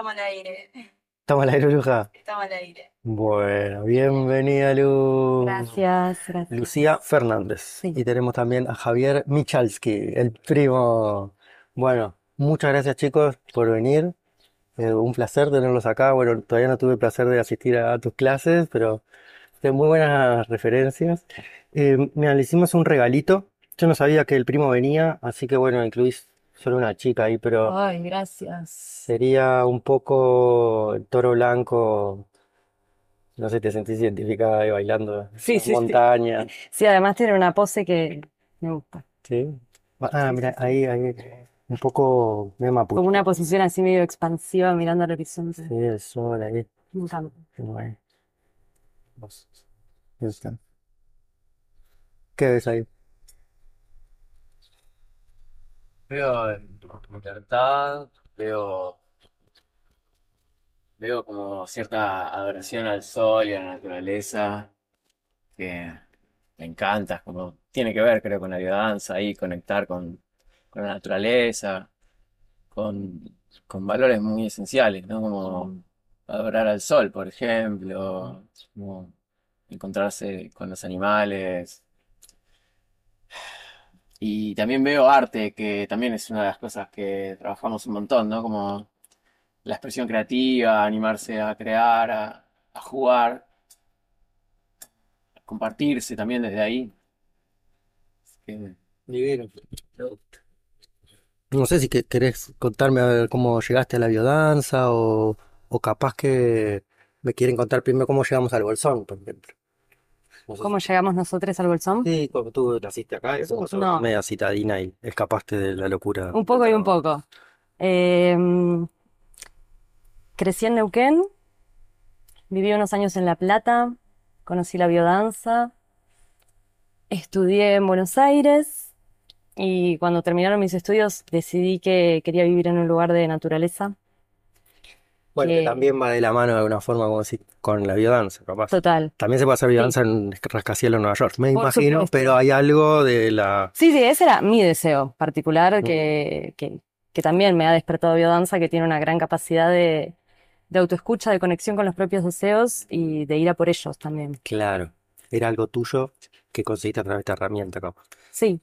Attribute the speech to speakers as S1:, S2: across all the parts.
S1: estamos al aire.
S2: ¿Estamos al aire, Luja?
S1: Estamos al aire.
S2: Bueno, bienvenida, Lu.
S3: Gracias, gracias.
S2: Lucía Fernández.
S3: Sí.
S2: Y tenemos también a Javier Michalski, el primo. Bueno, muchas gracias, chicos, por venir. Eh, un placer tenerlos acá. Bueno, todavía no tuve el placer de asistir a tus clases, pero de muy buenas referencias. Eh, mira, le hicimos un regalito. Yo no sabía que el primo venía, así que bueno, incluís solo una chica ahí, pero
S3: Ay, gracias.
S2: sería un poco el toro blanco. No sé, te sentís identificada ahí bailando en
S3: Sí,
S2: las
S3: sí, sí.
S2: montañas.
S3: Sí, además tiene una pose que me gusta.
S2: Sí. Ah, mira, ahí, ahí, un poco medio
S3: Como
S2: mapuche.
S3: una posición así medio expansiva mirando al horizonte.
S2: Sí, el sol ahí.
S3: Me encanta.
S2: Qué guay. Vos. Ahí está. ¿Qué ves ahí?
S4: Veo libertad, veo, veo como cierta adoración al sol y a la naturaleza, que me encanta, como tiene que ver, creo, con la biodanza ahí, conectar con, con la naturaleza, con, con valores muy esenciales, ¿no? Como adorar al sol, por ejemplo, encontrarse con los animales. Y también veo arte, que también es una de las cosas que trabajamos un montón, ¿no? Como la expresión creativa, animarse a crear, a, a jugar, a compartirse también desde ahí. Así que.
S2: No sé si que- querés contarme a ver cómo llegaste a la biodanza o, o capaz que me quieren contar primero cómo llegamos al Bolsón, por ejemplo.
S3: ¿Cómo llegamos nosotros al Bolsón?
S2: Sí, como tú naciste acá y vos sos
S3: No.
S2: media citadina y escapaste de la locura.
S3: Un poco y un poco. Eh, crecí en Neuquén, viví unos años en La Plata, conocí la biodanza, estudié en Buenos Aires y cuando terminaron mis estudios decidí que quería vivir en un lugar de naturaleza.
S2: Bueno, que también va de la mano de alguna forma como si, con la biodanza, capaz.
S3: Total.
S2: También se puede hacer biodanza en rascacielos, Nueva York, me
S3: Por
S2: imagino,
S3: supuesto.
S2: pero hay algo de la...
S3: Sí, sí, ese era mi deseo particular que, que, que también me ha despertado biodanza, que tiene una gran capacidad de, de autoescucha, de conexión con los propios deseos y de ir a por ellos también.
S2: Claro, era algo tuyo que conseguiste a través de esta herramienta, capaz.
S3: Sí,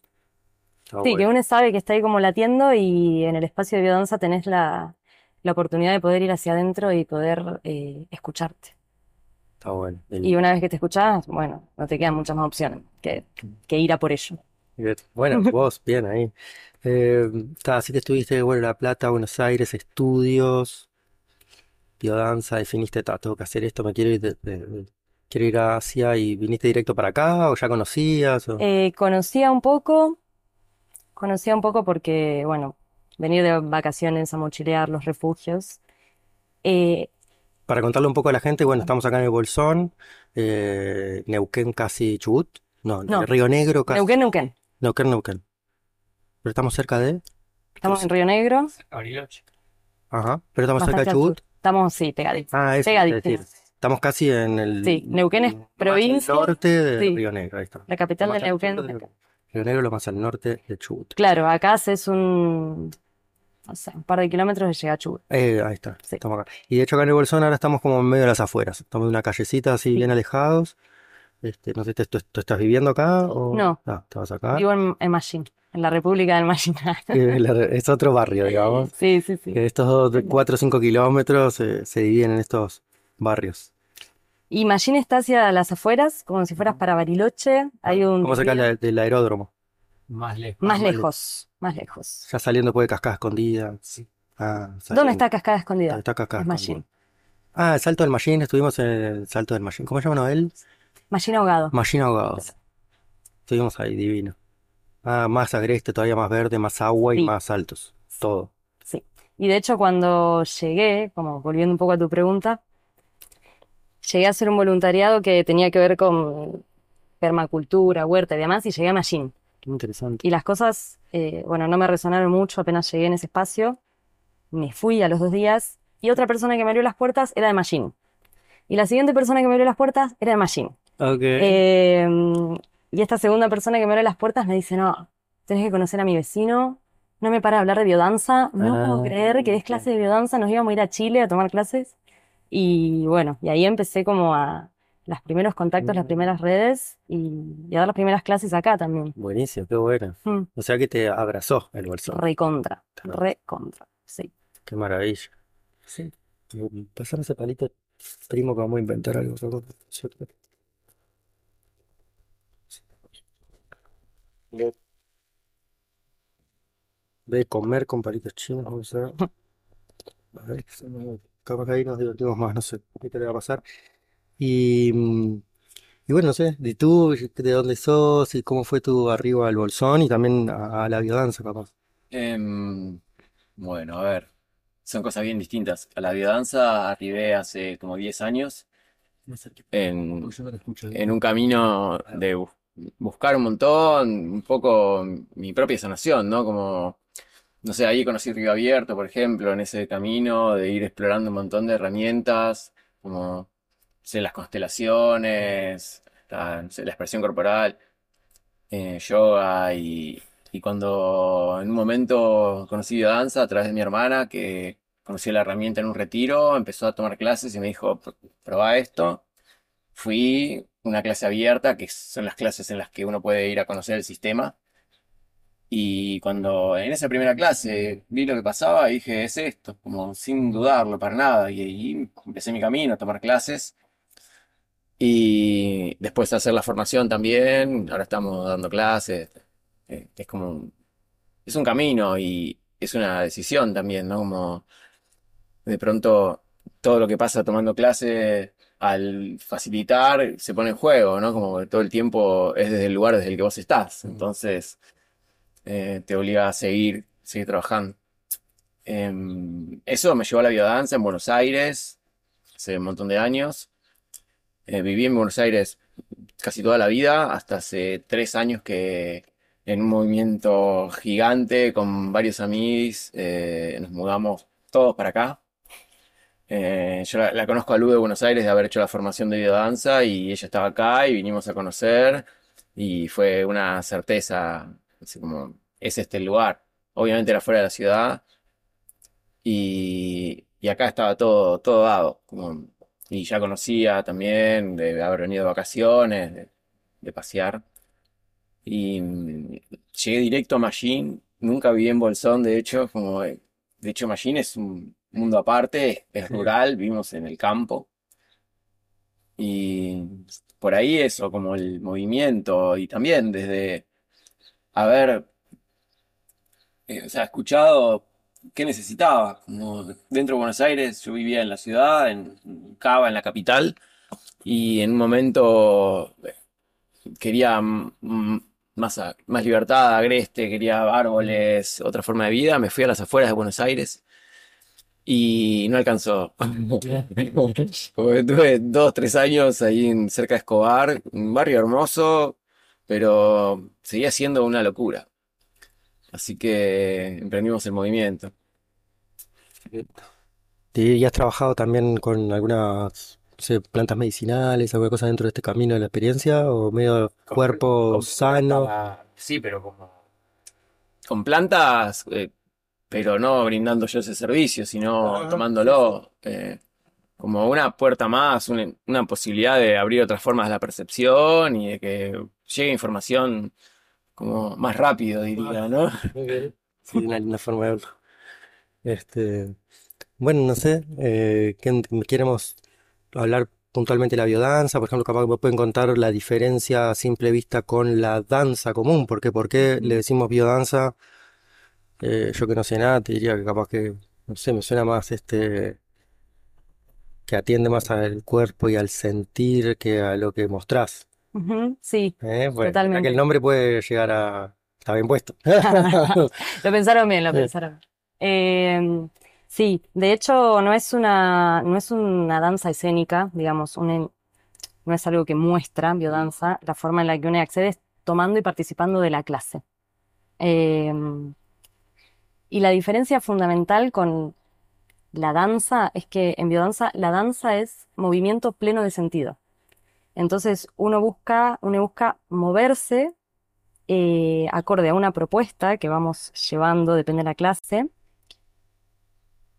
S2: Está
S3: sí, que uno sabe que está ahí como latiendo y en el espacio de biodanza tenés la, la oportunidad de poder ir hacia adentro y poder eh, escucharte.
S2: Está bueno. El-
S3: Y una vez que te escuchás, bueno, no te quedan muchas más opciones que, que ir a por ello.
S2: Bueno, vos, bien ahí. Eh, así que estuviste, bueno, La Plata, Buenos Aires, estudios, biodanza, definiste, "Ta, tengo que hacer esto, me quiero ir, de- de- de- quiero ir a Asia y viniste directo para acá o ya conocías o...
S3: Eh, conocía un poco, conocía un poco porque, bueno, venir de vacaciones a mochilear los refugios. Eh,
S2: Para contarle un poco a la gente, bueno, estamos acá en el Bolsón, eh, Neuquén casi Chubut, no,
S3: No.
S2: Río Negro casi,
S3: Neuquén, Neuquén.
S2: Neuquén, Neuquén. Pero estamos cerca de,
S3: Estamos en Río Negro,
S2: ajá, pero estamos cerca de Chubut.
S3: Estamos, sí, pegaditos.
S2: Ah, eso, es decir, estamos casi en el
S3: Sí, Neuquén es
S2: más al
S3: provincia,
S2: norte de
S3: sí.
S2: Río Negro, ahí está.
S3: La capital de
S2: más
S3: Neuquén.
S2: de. Río Negro, lo más al norte de Chubut.
S3: Claro, acá haces un, no sé, un par de kilómetros de Chubut.
S2: Eh, ahí está,
S3: Sí.
S2: estamos acá. Y de hecho acá en el Bolsón ahora estamos como en medio de las afueras, estamos en una callecita así bien alejados. Este, no sé, ¿tú, tú- tú estás viviendo acá o
S3: No.
S2: Ah, vas acá?
S3: Vivo en, en Machín, en la República del Machín.
S2: Es otro barrio, digamos.
S3: Sí, sí, sí.
S2: Que estos dos, de cuatro o cinco kilómetros eh, se dividen en estos barrios.
S3: Y Machín está hacia las afueras, como si fueras para Bariloche. Hay un
S2: Como cerca del, aeródromo.
S4: más lejos.
S3: más lejos, más lejos.
S2: Ya saliendo después de Cascada Escondida. Ah,
S3: ¿Dónde está Cascada Escondida?
S2: Está Cascada
S3: Es.
S2: Escondida. Ah, el Salto del Machín, estuvimos en el Salto del Machín. ¿Cómo se llama Noel?
S3: Machín ahogado.
S2: Machín ahogado. Estuvimos ahí, divino. Ah, más agreste, todavía más verde, más agua y
S3: Sí.
S2: más altos. Todo.
S3: Sí. Y de hecho, cuando llegué, como volviendo un poco a tu pregunta, llegué a hacer un voluntariado que tenía que ver con permacultura, huerta y demás, y llegué a Machín.
S2: Interesante.
S3: Y las cosas, eh, bueno, no me resonaron mucho apenas llegué en ese espacio. Me fui a los dos días y otra persona que me abrió las puertas era de Machín. Y la siguiente persona que me abrió las puertas era de Machín.
S2: Ok.
S3: Eh, y esta segunda persona que me abre las puertas me dice, no, tenés que conocer a mi vecino, no me para de hablar de biodanza. No puedo
S2: Ah,
S3: creer que des clases de biodanza. Nos íbamos a ir a Chile a tomar clases. Y bueno, y ahí empecé como a los primeros contactos, las primeras redes y, y a dar las primeras clases acá también.
S2: buenísimo, qué bueno.
S3: Mm,
S2: O sea que te abrazó el bolsón.
S3: recontra, recontra, sí.
S2: Qué maravilla. Sí. Pasame ese palito, primo, que vamos a inventar algo. ¿Cierto? Ve ve comer con palitos chinos, vamos a a ver, se me- capaz que ahí nos divertimos más, no sé qué te le va a pasar. Y, mm, y bueno, no sé, ¿y tú de dónde sos y cómo fue tu arribo al bolsón y también a, a la biodanza, capaz?
S4: Em, bueno, a ver, son cosas bien distintas. A la biodanza arribé hace como 10 años en,
S2: Porque yo no te escucho.
S4: en un camino de bu- buscar un montón, un poco mi propia sanación, ¿no? Como, no sé, ahí conocí Río Abierto, por ejemplo, en ese camino de ir explorando un montón de herramientas, como, sé, las constelaciones, la, sé, la expresión corporal, eh, yoga y, y cuando en un momento conocí danza a través de mi hermana, que conocí la herramienta en un retiro, empezó a tomar clases y me dijo, "Pr- probá esto. Fui una clase abierta, que son las clases en las que uno puede ir a conocer el sistema. Y cuando en esa primera clase vi lo que pasaba, dije, es esto, como sin dudarlo para nada. Y ahí empecé mi camino a tomar clases. Y después de hacer la formación también, ahora estamos dando clases. Eh, Es como un, es un camino y es una decisión también, ¿no? Como de pronto todo lo que pasa tomando clase al facilitar se pone en juego, ¿no? Como que todo el tiempo es desde el lugar desde el que vos estás. Entonces eh, te obliga a seguir, seguir trabajando. Em, eso me llevó a la biodanza en Buenos Aires hace un montón de años. Eh, viví en Buenos Aires casi toda la vida, hasta hace tres años que en un movimiento gigante con varios amigos eh, nos mudamos todos para acá. Eh, yo la, la conozco a Lu de Buenos Aires de haber hecho la formación de biodanza y ella estaba acá y vinimos a conocer y fue una certeza, así como, es este el lugar. Obviamente era fuera de la ciudad y, y acá estaba todo, todo dado. como- y ya conocía también de haber venido de vacaciones, de, de pasear. Y mm, llegué directo a Machine, nunca viví en Bolsón, de hecho, como, eh, de hecho Machine es un mundo aparte, es, es rural, vivimos en el campo. Y por ahí eso, como el movimiento, y también desde haber, eh, o sea, escuchado qué necesitaba. Como dentro de Buenos Aires, yo vivía en la ciudad, en Cava, en la capital, y en un momento eh, quería más, más libertad, agreste, quería árboles, otra forma de vida. Me fui a las afueras de Buenos Aires y no alcanzó. Como que tuve dos, tres años ahí en, cerca de Escobar, un barrio hermoso, pero seguía siendo una locura. Así que emprendimos el movimiento.
S2: ¿Y has trabajado también con algunas, no sé, plantas medicinales, alguna cosa dentro de este camino de la experiencia? ¿O medio cuerpo sano?
S4: Sí, pero como... Con plantas, eh, pero no brindando yo ese servicio, sino
S2: Ajá,
S4: tomándolo eh, como una puerta más, una, una posibilidad de abrir otras formas de la percepción y de que llegue información como más rápido, diría, ¿no?
S2: Sí, una linda forma de verlo. Este, bueno, no sé, eh, ¿qué- queremos hablar puntualmente de la biodanza, por ejemplo, capaz que me pueden contar la diferencia a simple vista con la danza común, porque ¿por qué le decimos biodanza? Eh, yo que no sé nada, te diría que capaz que, no sé, me suena más este, que atiende más al cuerpo y al sentir que a lo que mostrás.
S3: Sí,
S2: ¿eh? Bueno, ya que
S3: totalmente.
S2: el nombre puede llegar a... Está bien puesto.
S3: Lo pensaron bien, lo pensaron. Eh, sí, de hecho no es una, no es una danza escénica, digamos, un no es algo que muestra biodanza, la forma en la que uno accede es tomando y participando de la clase. Eh, y la diferencia fundamental con la danza es que en biodanza la danza es movimiento pleno de sentido. Entonces uno busca, uno busca moverse eh, acorde a una propuesta que vamos llevando, depende de la clase,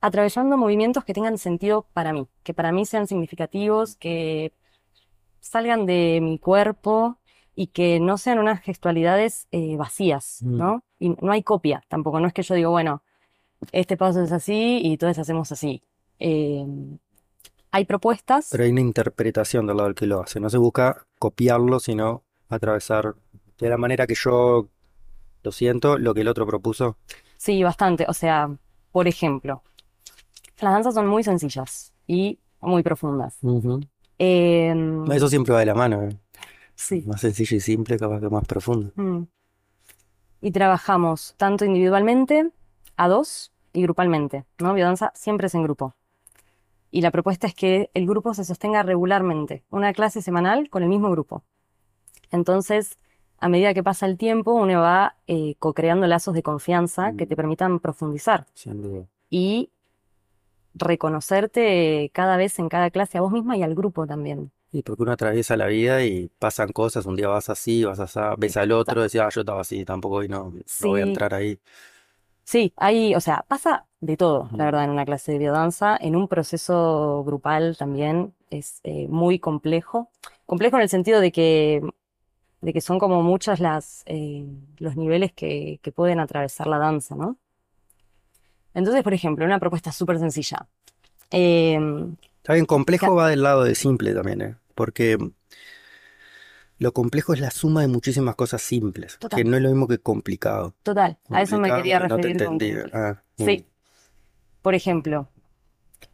S3: atravesando movimientos que tengan sentido para mí, que para mí sean significativos, que salgan de mi cuerpo y que no sean unas gestualidades eh, vacías,
S2: Mm.
S3: ¿no? Y no hay copia tampoco, no es que yo digo, bueno, este paso es así y todos hacemos así. Eh, hay propuestas,
S2: Pero hay una interpretación del lado del que lo hace. No se busca copiarlo, sino atravesar de la manera que yo lo siento, lo que el otro propuso.
S3: sí, bastante. O sea, por ejemplo, las danzas son muy sencillas y muy profundas. Eh,
S2: Eso siempre va de la mano, ¿eh?
S3: sí.
S2: Más sencillo y simple, capaz que más profundo.
S3: Mm. Y trabajamos tanto individualmente, a dos y grupalmente, ¿no? Biodanza siempre es en grupo. Y la propuesta es que el grupo se sostenga regularmente, una clase semanal con el mismo grupo. Entonces, a medida que pasa el tiempo, uno va eh, co-creando lazos de confianza que te permitan profundizar
S2: Sin duda.
S3: y reconocerte cada vez en cada clase a vos misma y al grupo también.
S2: Y porque uno atraviesa la vida y pasan cosas, un día vas así, vas así, ves al otro, decís, ah, yo estaba así, tampoco hoy no, no voy a entrar ahí.
S3: Sí, hay, o sea, pasa de todo, la verdad, en una clase de biodanza, en un proceso grupal también es eh, muy complejo. Complejo en el sentido de que, de que son como muchas las, eh, los niveles que, que pueden atravesar la danza, ¿no? Entonces, por ejemplo, una propuesta súper sencilla. Em,
S2: Está bien, complejo va del lado de simple también, ¿eh? Porque lo complejo es la suma de muchísimas cosas simples,
S3: Total.
S2: que no es lo mismo que complicado.
S3: total, a eso me quería
S2: no te
S3: referir con
S2: entendí. Ah,
S3: Sí. Por ejemplo,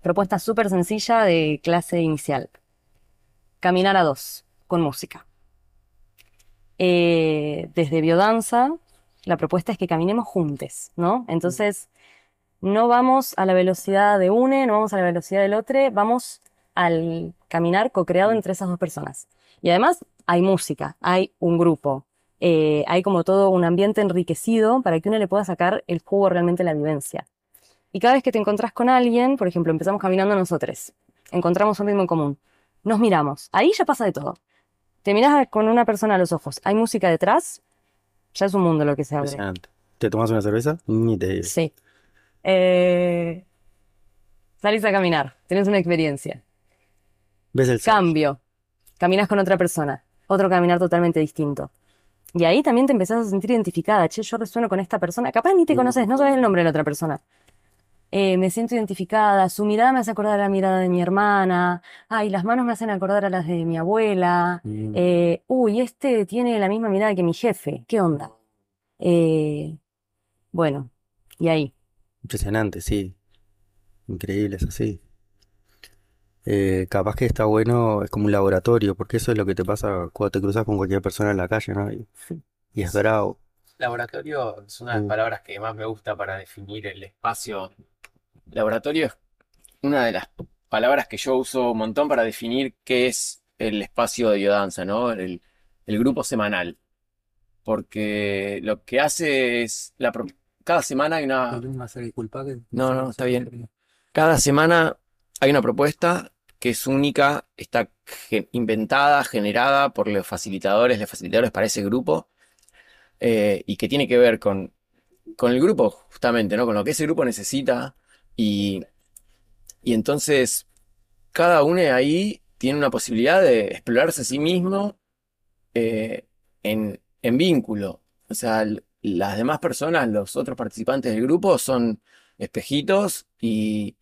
S3: propuesta súper sencilla de clase inicial. Caminar a dos, con música. Eh, desde biodanza, la propuesta es que caminemos juntos, ¿no? Entonces, no vamos a la velocidad de une, no vamos a la velocidad del otro, vamos al caminar co-creado entre esas dos personas. Y además hay música, hay un grupo, eh, hay como todo un ambiente enriquecido para que uno le pueda sacar el jugo realmente a la vivencia. Y cada vez que te encontrás con alguien, por ejemplo, empezamos caminando nosotros, encontramos un ritmo en común, nos miramos, ahí ya pasa de todo. Te miras con una persona a los ojos, hay música detrás, ya es un mundo lo que se abre.
S2: ¿Te tomas una cerveza? Ni te digo.
S3: Sí. Eh, salís a caminar, tenés una experiencia.
S2: ¿Ves el
S3: Cambio, caminas con otra persona, otro caminar totalmente distinto. Y ahí también te empezás a sentir identificada. Che, yo resueno con esta persona. Capaz ni te conoces, no sabes el nombre de la otra persona. Eh, me siento identificada, su mirada me hace acordar a la mirada de mi hermana. Ay, las manos me hacen acordar a las de mi abuela.
S2: Mm.
S3: Eh, uy, este tiene la misma mirada que mi jefe. ¿Qué onda? Eh, bueno, y ahí.
S2: Impresionante, sí. Increíble, es así. Eh, capaz que está bueno, es como un laboratorio, porque eso es lo que te pasa cuando te cruzas con cualquier persona en la calle, ¿no? Y, y es bravo.
S4: Laboratorio es una de las
S2: Mm.
S4: palabras que más me gusta para definir el espacio. Laboratorio es una de las palabras que yo uso un montón para definir qué es el espacio de biodanza, ¿no? El, el grupo semanal. Porque lo que hace es, la, pro- cada semana hay una, No, no, está bien. Cada semana hay una propuesta que es única, está inventada, generada por los facilitadores, los facilitadores para ese grupo, eh, y que tiene que ver con, con el grupo, justamente, ¿no? Con lo que ese grupo necesita. Y, y entonces, cada uno ahí tiene una posibilidad de explorarse a sí mismo eh, en, en vínculo. O sea, las demás personas, los otros participantes del grupo, son espejitos y,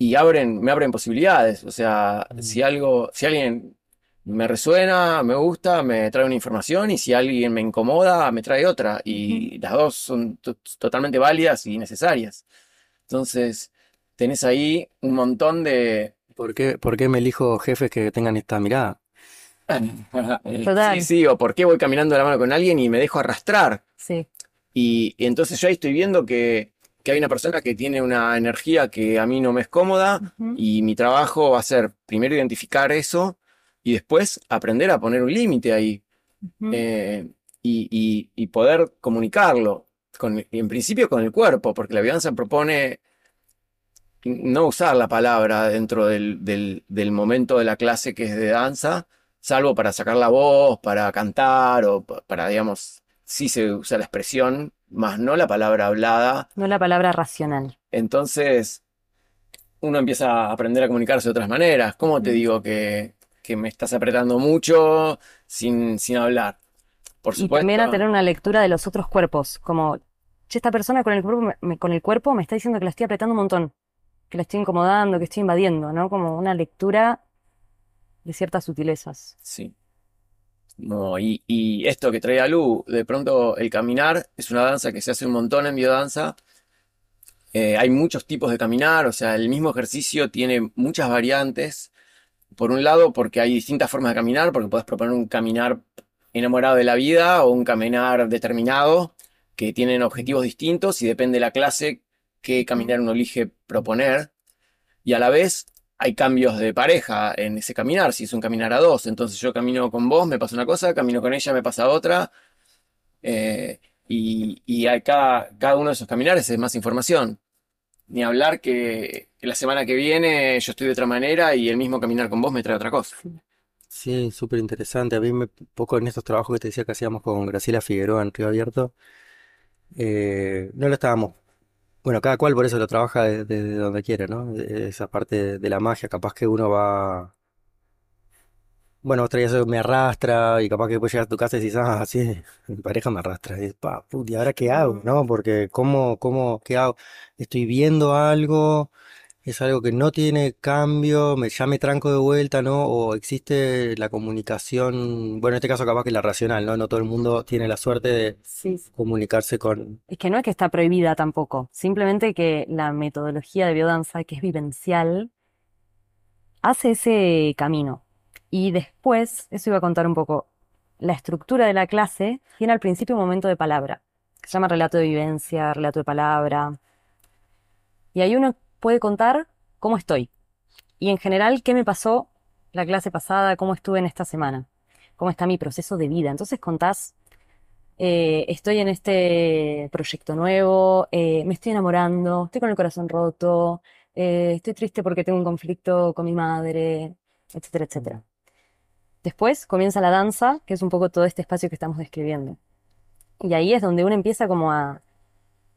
S4: y abren, me abren posibilidades. O sea,
S2: Mm.
S4: si algo, si alguien me resuena, me gusta, me trae una información, y si alguien me incomoda, me trae otra. Y las dos son to- totalmente válidas y necesarias. Entonces, tenés ahí un montón de.
S2: ¿Por qué, por qué me elijo jefes que tengan esta mirada?
S3: Total.
S4: Sí, sí, o por qué voy caminando de la mano con alguien y me dejo arrastrar.
S3: Sí.
S4: Y, y entonces yo ahí estoy viendo que, que hay una persona que tiene una energía que a mí no me es cómoda y mi trabajo va a ser primero identificar eso y después aprender a poner un límite ahí eh, y, y- y poder comunicarlo, con, en principio con el cuerpo, porque la biodanza propone no usar la palabra dentro del, del- del momento de la clase que es de danza, salvo para sacar la voz, para cantar o pa- para, digamos, sí se usa la expresión, más no la palabra hablada.
S3: No la palabra racional.
S4: Entonces, uno empieza a aprender a comunicarse de otras maneras. ¿Cómo te digo que, que me estás apretando mucho sin, sin hablar? Por
S3: Y también a tener una lectura de los otros cuerpos, como, che, esta persona con el cuerpo me, me- con el cuerpo me está diciendo que la estoy apretando un montón, que la estoy incomodando, que estoy invadiendo, ¿no? Como una lectura de ciertas sutilezas.
S4: Sí. No, y, esto que trae a Lu, de pronto el caminar es una danza que se hace un montón en biodanza. Eh, hay muchos tipos de caminar, o sea, el mismo ejercicio tiene muchas variantes. Por un lado, porque hay distintas formas de caminar, porque puedes proponer un caminar enamorado de la vida o un caminar determinado, que tienen objetivos distintos y depende de la clase qué caminar uno elige proponer. Y a la vez hay cambios de pareja en ese caminar, si es un caminar a dos. Entonces yo camino con vos, me pasa una cosa, camino con ella, me pasa otra. Eh, y y hay cada, cada uno de esos caminares es más información. Ni hablar que, la semana que viene yo estoy de otra manera y el mismo caminar con vos me trae otra cosa.
S2: Sí, súper interesante. A mí me, poco en estos trabajos que te decía que hacíamos con Graciela Figueroa en Río Abierto, eh, no lo estábamos. Bueno, cada cual por eso lo trabaja de- desde donde quiere, ¿no? Eh, Esa parte de la magia, capaz que uno va. Bueno, otra vez me arrastra y capaz que después llegas a tu casa y dices, ah, sí, mi pareja me arrastra. Y dices, pa, put, ¿y ahora qué hago? ¿No? Porque, ¿cómo, cómo, qué hago? Estoy viendo algo. Es algo que no tiene cambio, me, ya me tranco de vuelta, ¿no? O existe la comunicación, bueno, en este caso capaz que la racional, ¿no? No todo el mundo tiene la suerte de
S3: Sí.
S2: comunicarse con...
S3: Es que no es que está prohibida tampoco, simplemente que la metodología de biodanza, que es vivencial, hace ese camino. Y después, eso iba a contar un poco, la estructura de la clase tiene al principio un momento de palabra, que se llama relato de vivencia, relato de palabra. Y ahí uno puede contar cómo estoy. Y en general, qué me pasó la clase pasada, cómo estuve en esta semana, cómo está mi proceso de vida. Entonces contás eh, estoy en este proyecto nuevo, eh, me estoy enamorando, estoy con el corazón roto, eh, estoy triste porque tengo un conflicto con mi madre, etcétera, etcétera. Después comienza la danza, que es un poco todo este espacio que estamos describiendo. Y ahí es donde uno empieza como a,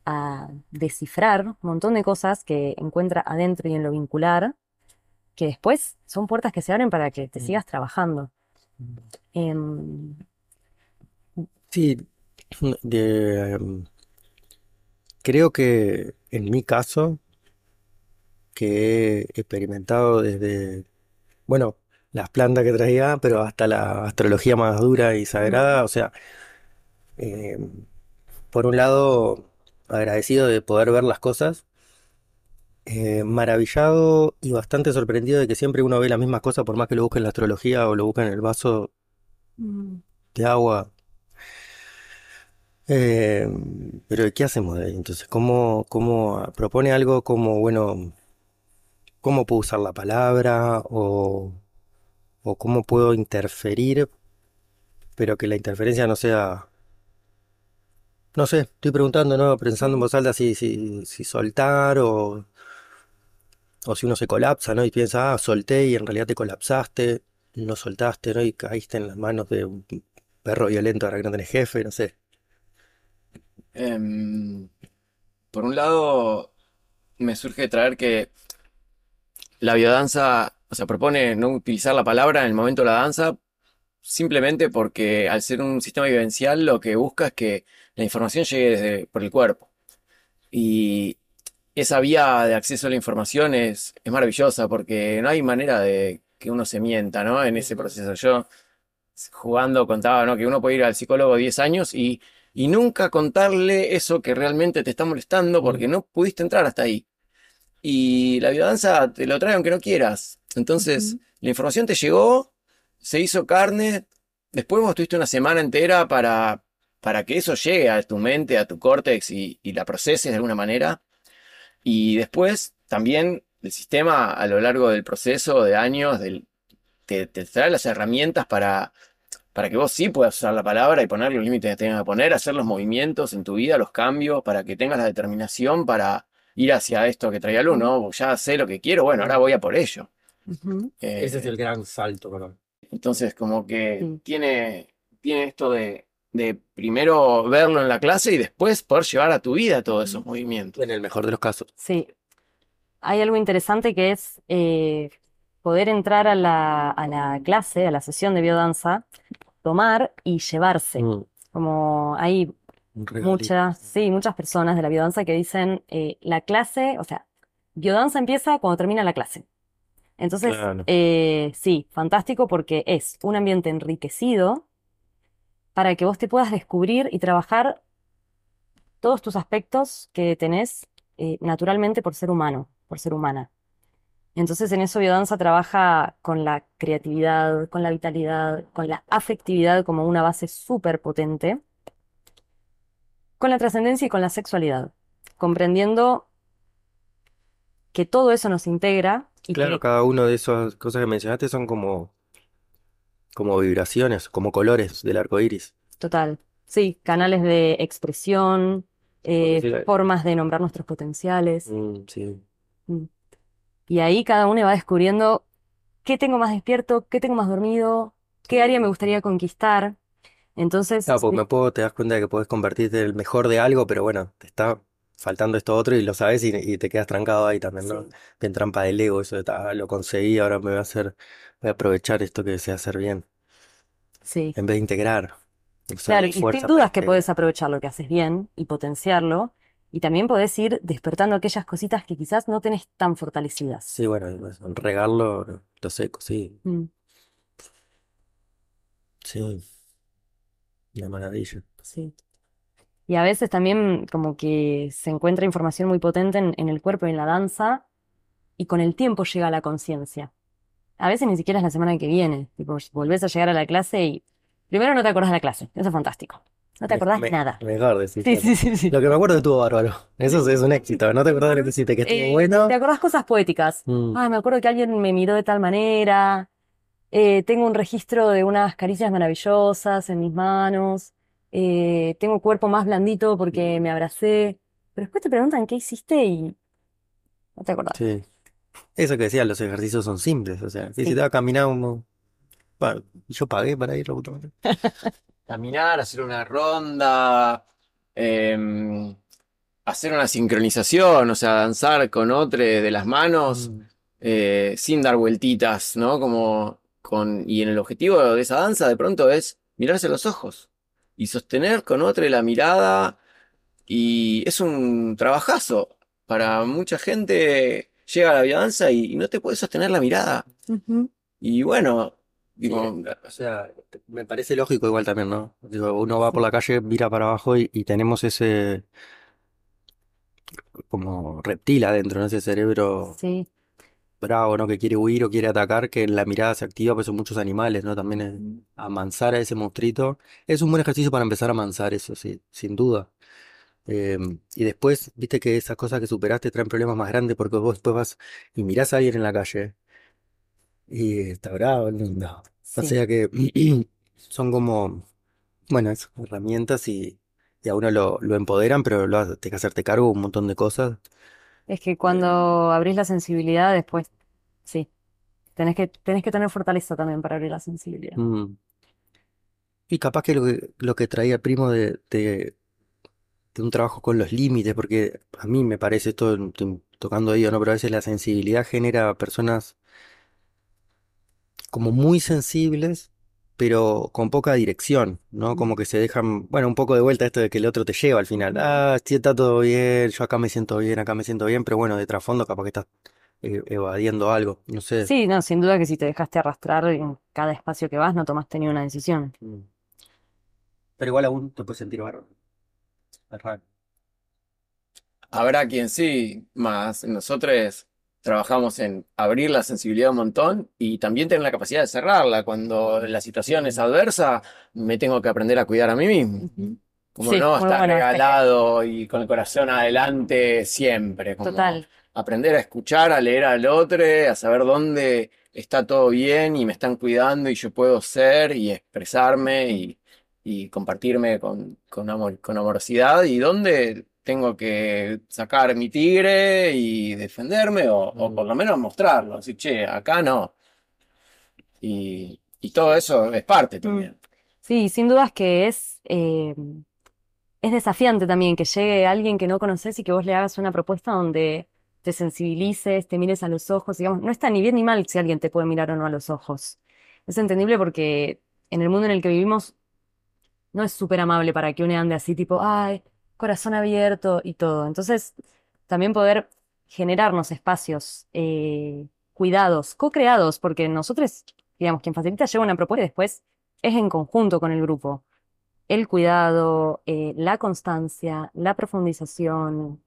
S3: a descifrar un montón de cosas que encuentra adentro y en lo vincular, que después son puertas que se abren para que te sigas trabajando. Em,
S2: Sí, de, em, creo que en mi caso, que he experimentado desde, bueno, las plantas que traía, pero hasta la astrología más dura y sagrada, o sea, em, por un lado, agradecido de poder ver las cosas, eh, maravillado y bastante sorprendido de que siempre uno ve las mismas cosas, por más que lo busque en la astrología o lo busque en el vaso de agua. Eh, pero ¿qué hacemos de ahí? Entonces, ¿cómo, cómo propone algo como, bueno, cómo puedo usar la palabra o, o cómo puedo interferir, pero que la interferencia no sea, no sé, estoy preguntando, ¿no? Pensando en voz alta si, si, si soltar o, o si uno se colapsa, ¿no? Y piensa, ah, solté y en realidad te colapsaste, no soltaste, ¿no? Y caíste en las manos de un perro violento ahora que no tenés jefe, no sé.
S4: Em, por un lado, me surge traer que la biodanza, o sea, propone no utilizar la palabra en el momento de la danza, simplemente porque al ser un sistema vivencial lo que busca es que la información llegue desde, por el cuerpo. Y esa vía de acceso a la información es, es maravillosa porque no hay manera de que uno se mienta, ¿no? En ese proceso. Yo jugando contaba, ¿no? Que uno puede ir al psicólogo 10 años y, y nunca contarle eso que realmente te está molestando porque no pudiste entrar hasta ahí. Y la biodanza te lo trae aunque no quieras. Entonces, la información te llegó, se hizo carne, después vos tuviste una semana entera para, para que eso llegue a tu mente, a tu córtex y, y la proceses de alguna manera. Y después también el sistema a lo largo del proceso de años del- te, te trae las herramientas para, para que vos sí puedas usar la palabra y poner los límites que tengas que poner, hacer los movimientos en tu vida, los cambios, para que tengas la determinación para ir hacia esto que traía Lu, ¿no? Ya sé lo que quiero, bueno, ahora voy a por ello. Eh,
S2: Ese es el gran salto, perdón.
S4: entonces, como que tiene, tiene esto de, de primero verlo en la clase y después poder llevar a tu vida todos esos movimientos.
S2: En el mejor de los casos.
S3: Sí. Hay algo interesante que es eh, poder entrar a la, a la clase, a la sesión de biodanza, tomar y llevarse.
S2: Mm,
S3: Como hay muchas, sí, muchas personas de la biodanza que dicen eh, la clase, o sea, biodanza empieza cuando termina la clase. Entonces,
S2: Claro.
S3: eh, sí, fantástico porque es un ambiente enriquecido para que vos te puedas descubrir y trabajar todos tus aspectos que tenés eh, naturalmente por ser humano, por ser humana. Entonces en eso biodanza trabaja con la creatividad, con la vitalidad, con la afectividad como una base súper potente, con la trascendencia y con la sexualidad, comprendiendo que todo eso nos integra y
S2: Claro,
S3: que,
S2: cada uno de esas cosas que mencionaste son como, como vibraciones, como colores del arco iris.
S3: total, sí, canales de expresión, eh,
S2: decir-
S3: formas de nombrar nuestros potenciales.
S2: Mm, sí.
S3: Mm. Y ahí cada uno va descubriendo qué tengo más despierto, qué tengo más dormido, qué área me gustaría conquistar. Entonces,
S2: Claro, porque
S3: sí,
S2: me puedo, te das cuenta de que puedes convertirte en el mejor de algo, pero bueno, te está faltando esto otro y lo sabes y, y te quedas trancado ahí también, ¿no?
S3: sí,
S2: Bien trampa del ego, eso de, "Ah, lo conseguí, ahora me voy a hacer, voy a aprovechar esto que sé hacer bien,
S3: sí.
S2: en vez de integrar, usar
S3: Claro,
S2: mi
S3: y sin
S2: fuerza
S3: dudas que
S2: integrar.
S3: podés aprovechar lo que haces bien y potenciarlo, y también podés ir despertando aquellas cositas que quizás no tenés tan fortalecidas.
S2: Sí, bueno, y pues, regarlo, lo seco, sí,
S3: Mm,
S2: sí, una maravilla.
S3: sí. Y a veces también como que se encuentra información muy potente en, en el cuerpo y en la danza, y con el tiempo llega la conciencia. A veces ni siquiera es la semana que viene. Tipo, volvés a llegar a la clase y primero no te acordás de la clase. Eso es fantástico. No te acordás
S2: me-
S3: nada.
S2: Mejor decir,
S3: Sí,
S2: claro.
S3: sí, sí, sí.
S2: Lo que me acuerdo estuvo bárbaro, eso es un éxito, no te acordás de lo que hiciste, que estuvo
S3: Eh,
S2: bueno.
S3: ¿te acordás cosas poéticas?
S2: Mm,
S3: Ah, me acuerdo que alguien me miró de tal manera. Eh, tengo un registro de unas caricias maravillosas en mis manos. Eh, tengo cuerpo más blandito porque me abracé. Pero después te preguntan qué hiciste y no te acordás.
S2: sí. Eso que decía, los ejercicios son simples, o sea, si
S3: Sí.
S2: te va a caminar un... Bueno, yo pagué para ir, puta madre.
S4: Caminar, hacer una ronda, em, hacer una sincronización, o sea, danzar con otro de las manos
S2: Mm,
S4: eh, sin dar vueltitas, ¿no? Como con, y en el objetivo de esa danza de pronto es mirarse a los ojos y sostener con otro la mirada y es un trabajazo. Para mucha gente llega a la biodanza y, y no te puedes sostener la mirada. Y bueno,
S2: Sí,
S4: digo,
S2: o sea, me parece lógico igual también, ¿no? Digo, uno va por la calle, mira para abajo y, y tenemos ese como reptil adentro, ¿no? Ese cerebro
S3: Sí,
S2: bravo, ¿no? Que quiere huir o quiere atacar, que en la mirada se activa, pues son muchos animales, ¿no? También es amansar a ese monstruito. Es un buen ejercicio para empezar a amansar eso, sí, sin duda. Eh, y después, viste que esas cosas que superaste traen problemas más grandes porque vos después vas y mirás a alguien en la calle y está bravo el mundo. O
S3: sí.
S2: sea que son como, bueno, herramientas y, y a uno lo, lo empoderan, pero lo, tenés que hacerte cargo de un montón de cosas.
S3: Es que cuando abrís la sensibilidad, después, sí, tenés que, tenés que tener fortaleza también para abrir la sensibilidad.
S2: Mm. Y capaz que lo que, lo que traía Primo de, de, de un trabajo con los límites, porque a mí me parece esto, estoy tocando oído, ¿no? Pero a veces la sensibilidad genera personas como muy sensibles, pero con poca dirección, ¿no? Como que se dejan, bueno, un poco de vuelta esto de que el otro te lleva al final. Ah, sí, está todo bien, yo acá me siento bien, acá me siento bien, pero bueno, de trasfondo capaz que estás eh, evadiendo algo, no sé.
S3: Sí, no, sin duda que si te dejaste arrastrar en cada espacio que vas, no tomaste ni una decisión.
S2: Mm. Pero igual aún te puedes sentir bárbaro. Es raro.
S4: Habrá quien sí, más nosotros trabajamos en abrir la sensibilidad un montón y también tener la capacidad de cerrarla. Cuando la situación es adversa, me tengo que aprender a cuidar a mí mismo. Como
S3: Sí,
S4: no estar
S3: bueno este
S4: regalado y con el corazón adelante siempre. Como
S3: Total.
S4: aprender a escuchar, a leer al otro, a saber dónde está todo bien y me están cuidando y yo puedo ser y expresarme y, y compartirme con, con amor, con amorosidad y dónde tengo que sacar mi tigre y defenderme o, o por lo menos mostrarlo, decir, che, acá no. Y, y todo eso es parte también.
S3: Sí, sin dudas que es, eh, es desafiante también que llegue alguien que no conoces y que vos le hagas una propuesta donde te sensibilices, te mires a los ojos, digamos, no está ni bien ni mal si alguien te puede mirar o no a los ojos. Es entendible porque en el mundo en el que vivimos no es súper amable para que uno ande así tipo, ay, corazón abierto y todo. Entonces, también poder generarnos espacios eh, cuidados, co-creados, porque nosotros, digamos, quien facilita lleva una propuesta y después es en conjunto con el grupo. El cuidado, eh, la constancia, la profundización.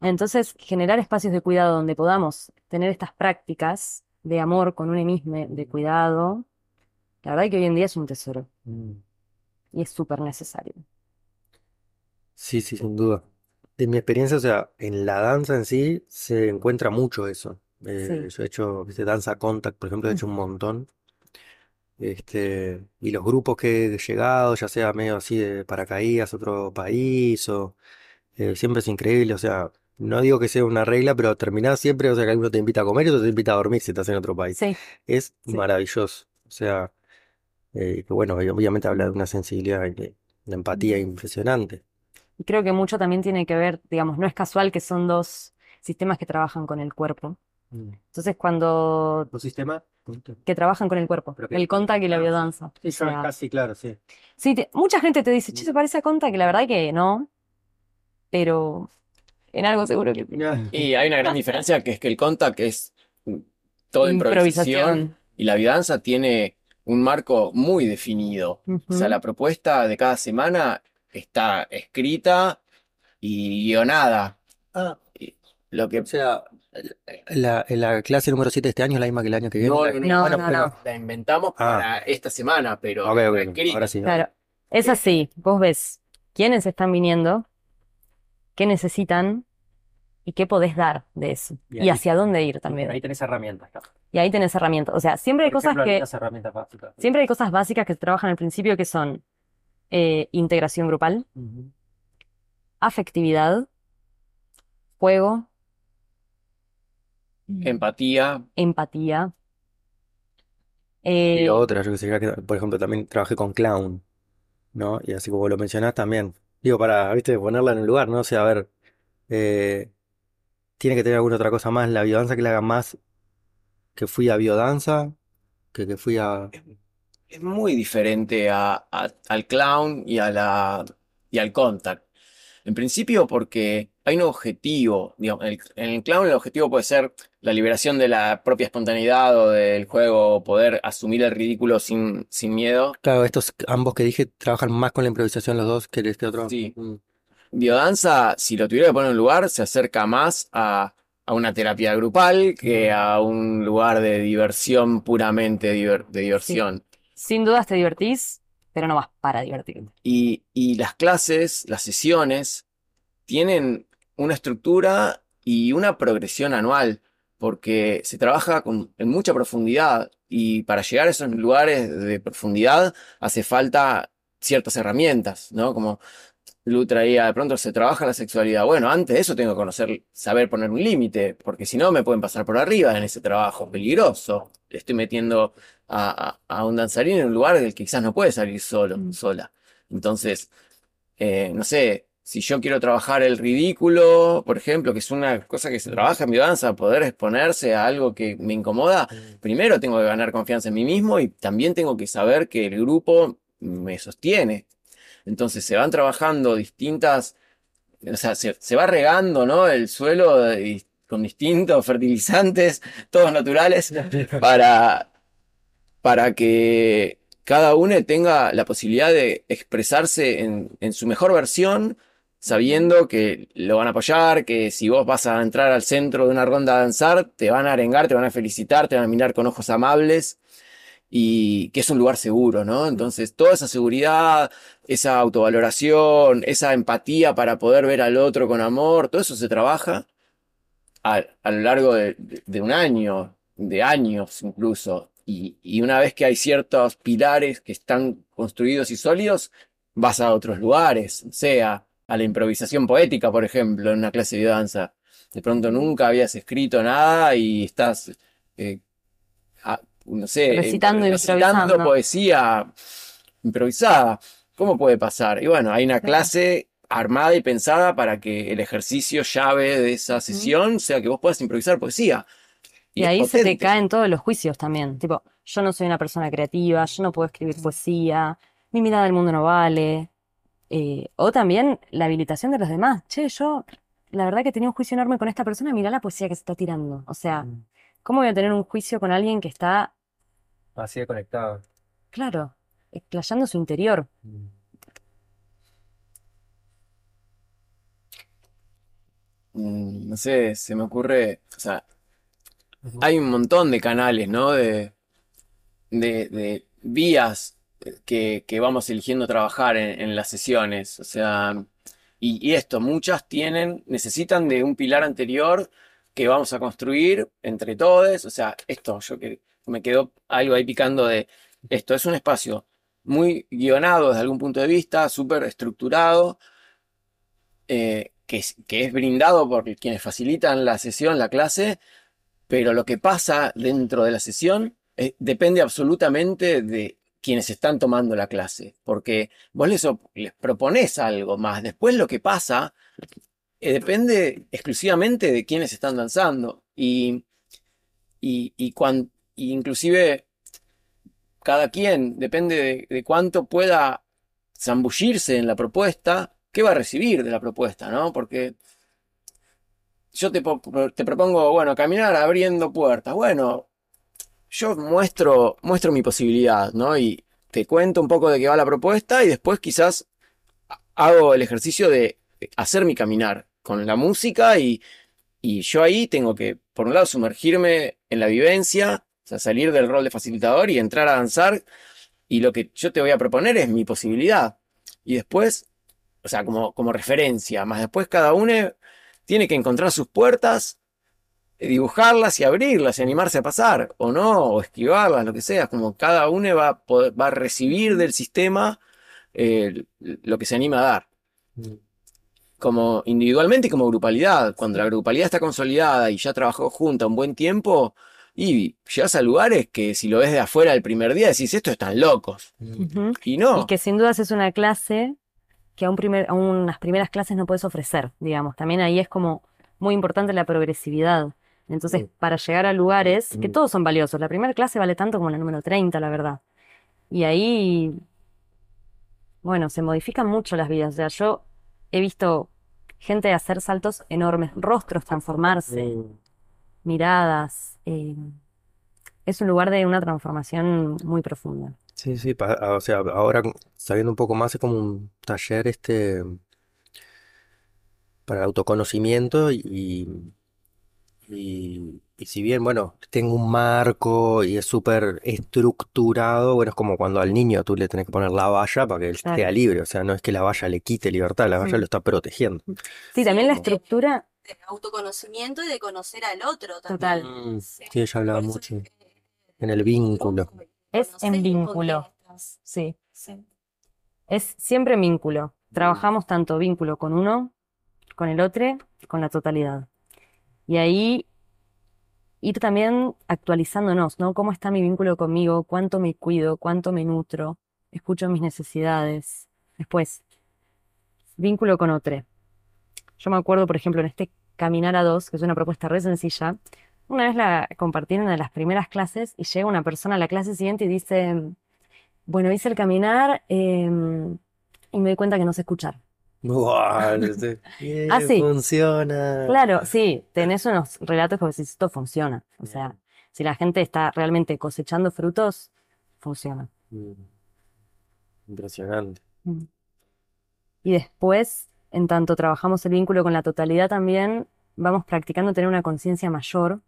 S3: Entonces, generar espacios de cuidado donde podamos tener estas prácticas de amor con uno mismo, de cuidado, la verdad que hoy en día es un tesoro
S2: Mm.
S3: y es súper necesario.
S2: Sí, sí, sin duda. De mi experiencia, o sea, en la danza en sí se encuentra mucho eso. Eh,
S3: Sí.
S2: yo he hecho, viste, danza contact, por ejemplo, he hecho un montón. Este, y los grupos que he llegado, ya sea medio así de paracaídas, otro país, o eh, siempre es increíble, o sea, no digo que sea una regla, pero terminás siempre, o sea, que alguno te invita a comer y otro te invita a dormir si estás en otro país.
S3: Sí,
S2: Es
S3: sí.
S2: maravilloso. O sea, eh, que bueno, obviamente habla de una sensibilidad y de, de empatía impresionante.
S3: Y creo que mucho también tiene que ver, digamos, no es casual que son dos sistemas que trabajan con el cuerpo.
S2: Mm.
S3: Entonces, cuando
S2: ¿Tu sistema?
S3: que trabajan con el cuerpo,
S2: Pero que-
S3: el contact y la biodanza.
S2: Sí,
S3: O sea,
S2: casi, claro, sí.
S3: sí, te- mucha gente te dice, che, se parece a contact, y la verdad que no, pero en algo seguro que.
S4: Y hay una gran diferencia que es que el contact es mm, toda improvisación y la biodanza tiene un marco muy definido. O sea, la propuesta de cada semana está escrita y guionada.
S2: Ah,
S4: Y Lo que
S2: o sea, la, la clase número 7 de este año es la misma que el año que viene.
S4: no,
S2: La-
S4: no,
S3: No,
S2: bueno,
S3: no,
S2: pero-
S3: no.
S4: la inventamos
S2: Ah.
S4: para esta semana, pero
S2: Ok, ok,
S4: está escrita.
S2: ahora sí.
S3: Claro, es así, vos ves quiénes están viniendo, qué necesitan y qué podés dar de eso,
S2: Y
S3: y
S2: ahí-
S3: hacia dónde ir también.
S2: Ahí tenés herramientas. claro.
S3: Y ahí tenés herramientas. O sea, siempre hay
S2: Por
S3: cosas
S2: ejemplo,
S3: que,
S2: algunas herramientas básicas.
S3: siempre hay cosas básicas que se trabajan al principio que son eh, integración grupal, afectividad, juego,
S4: Empatía.
S3: empatía.
S2: Y
S3: Eh,
S2: otra, yo que sé, por ejemplo, también trabajé con clown, ¿no? Y así como lo mencionás también. Digo, para, viste, ponerla en un lugar, ¿no? O sea, a ver, eh, tiene que tener alguna otra cosa más, la biodanza que le haga más que fui a biodanza, que que fui a...
S4: Es muy diferente a- a- al clown y, a la, y al contact. En principio porque hay un objetivo. digamos, en el, en el clown el objetivo puede ser la liberación de la propia espontaneidad o del juego, poder asumir el ridículo sin, sin miedo.
S2: Claro, estos ambos que dije trabajan más con la improvisación los dos que este otro.
S4: Sí.
S2: Mm.
S4: Biodanza, si lo tuviera que poner en un lugar, se acerca más a, a una terapia grupal que a un lugar de diversión puramente diver- de diversión.
S3: Sin dudas te divertís, pero no vas para divertirte.
S4: Y, y las clases, las sesiones, tienen una estructura y una progresión anual, porque se trabaja con- en mucha profundidad y para llegar a esos lugares de profundidad hace falta ciertas herramientas, ¿no? Como Lu traía, de pronto se trabaja la sexualidad. Bueno, antes de eso tengo que conocer, saber poner un límite, porque si no me pueden pasar por arriba en ese trabajo peligroso. Le estoy metiendo a, a- a un danzarín en un lugar del que quizás no puede salir solo,
S3: Mm.
S4: sola. Entonces, eh, no sé, si yo quiero trabajar el ridículo, por ejemplo, que es una cosa que se trabaja en mi danza, poder exponerse a algo que me incomoda, primero tengo que ganar confianza en mí mismo y también tengo que saber que el grupo me sostiene. Entonces se van trabajando distintas, o sea, se, se va regando, ¿no? El suelo de- con distintos fertilizantes, todos naturales, para, para que cada uno tenga la posibilidad de expresarse en, su mejor versión, sabiendo que lo van a apoyar, que si vos vas a entrar al centro de una ronda a danzar, te van a arengar, te van a felicitar, te van a mirar con ojos amables y que es un lugar seguro, ¿no? Entonces, toda esa seguridad, esa autovaloración, esa empatía para poder ver al otro con amor, todo eso se trabaja a, lo largo de un año, de años incluso. Y, y una vez que hay ciertos pilares que están construidos y sólidos, vas a otros lugares, sea, a la improvisación poética, por ejemplo, en una clase de danza. De pronto nunca habías escrito nada y estás, eh, a- no sé,
S3: Recitando
S4: recitando poesía improvisada. ¿Cómo puede pasar? Y bueno, hay una clase armada y pensada para que el ejercicio llave de esa sesión sea que vos puedas improvisar poesía.
S3: Y ahí se te caen todos los juicios también. Tipo, yo no soy una persona creativa, yo no puedo escribir poesía, mi mirada del mundo no vale. Eh, o también la habilitación de los demás. Che, yo la verdad que tenía un juicio enorme con esta persona, mirá la poesía que se está tirando. O sea,
S2: Mm.
S3: ¿cómo voy a tener un juicio con alguien que está,
S2: Así de conectado.
S3: claro, explayando su interior?
S4: Mm, No sé, se me ocurre, o sea, hay un montón de canales, ¿no? De, de, vías que, que vamos eligiendo trabajar en, las sesiones. O sea, y, y esto, muchas tienen, necesitan de un pilar anterior que vamos a construir entre todos. O sea, esto, yo que me quedó algo ahí picando de esto, es un espacio muy guionado desde algún punto de vista, súper estructurado eh, que que es brindado por quienes facilitan la sesión, la clase, pero lo que pasa dentro de la sesión eh, depende absolutamente de quienes están tomando la clase, porque vos les, les proponés algo más, después lo que pasa eh, depende exclusivamente de quienes están danzando y, y, y inclusive cada quien depende de, de cuánto pueda zambullirse en la propuesta, ¿qué va a recibir de la propuesta, no? Porque yo te, po- te propongo, bueno, caminar abriendo puertas. Bueno, yo muestro, muestro mi posibilidad, ¿no? Y te cuento un poco de qué va la propuesta y después quizás hago el ejercicio de hacer mi caminar con la música y, y yo ahí tengo que, por un lado, sumergirme en la vivencia, o sea, salir del rol de facilitador y entrar a danzar. Y lo que yo te voy a proponer es mi posibilidad. Y después, o sea, como, como referencia, más después cada uno tiene que encontrar sus puertas, eh, dibujarlas y abrirlas y animarse a pasar, o no, o esquivarlas, lo que sea. Como cada uno va a, poder- va a recibir del sistema eh, lo que se anima a dar como individualmente y como grupalidad. Cuando la grupalidad está consolidada y ya trabajó junta un buen tiempo, y llegas a lugares que si lo ves de afuera el primer día decís, estos están locos.
S3: Ujú.
S4: Y no.
S3: Y que sin dudas es una clase que a, un primer, a unas primeras clases no puedes ofrecer, digamos. También ahí es como muy importante la progresividad. Entonces,
S2: Mm.
S3: para llegar a lugares que
S2: Mm.
S3: todos son valiosos, la primera clase vale tanto como la número 30, la verdad. Y ahí, bueno, se modifican mucho las vidas. O sea, yo he visto gente hacer saltos enormes, rostros transformarse, miradas. eh, es un lugar de una transformación muy profunda.
S2: Sí, sí, pa- ah, o sea, ahora sabiendo un poco más es como un taller este para el autoconocimiento y, y, y si bien, bueno, tengo un marco y es súper estructurado, bueno, es como cuando al niño tú le tenés que poner la valla para que él
S3: Claro.
S2: sea libre, o sea, no es que la valla le quite libertad, la valla
S3: Mm.
S2: lo está protegiendo.
S3: Sí, también la
S1: Sí,
S3: estructura,
S1: de autoconocimiento y de conocer al otro también.
S3: Total.
S2: Mm,
S1: Sí.
S2: Sí, ella hablaba
S1: Por eso
S2: mucho
S1: es
S2: en el vínculo.
S3: Es en vínculo. Sí. Es siempre en vínculo. Trabajamos tanto vínculo con uno, con el otro, con la totalidad. Y ahí ir también actualizándonos, ¿no? ¿Cómo está mi vínculo conmigo? ¿Cuánto me cuido? ¿Cuánto me nutro? Escucho mis necesidades. Después, vínculo con otro. Yo me acuerdo, por ejemplo, en este Caminar a dos, que es una propuesta re sencilla, una vez la compartí en una de las primeras clases y llega una persona a la clase siguiente y dice, bueno, hice el caminar em, y me di cuenta que no sé escuchar.
S2: Este, bien,
S3: Ah, sí.
S2: funciona.
S3: Claro, sí, tenés unos relatos que decís, esto funciona. O sea, si la gente está realmente cosechando frutos, funciona.
S2: Mm. Impresionante.
S3: Mm. Y después, en tanto trabajamos el vínculo con la totalidad también, vamos practicando tener una conciencia mayor.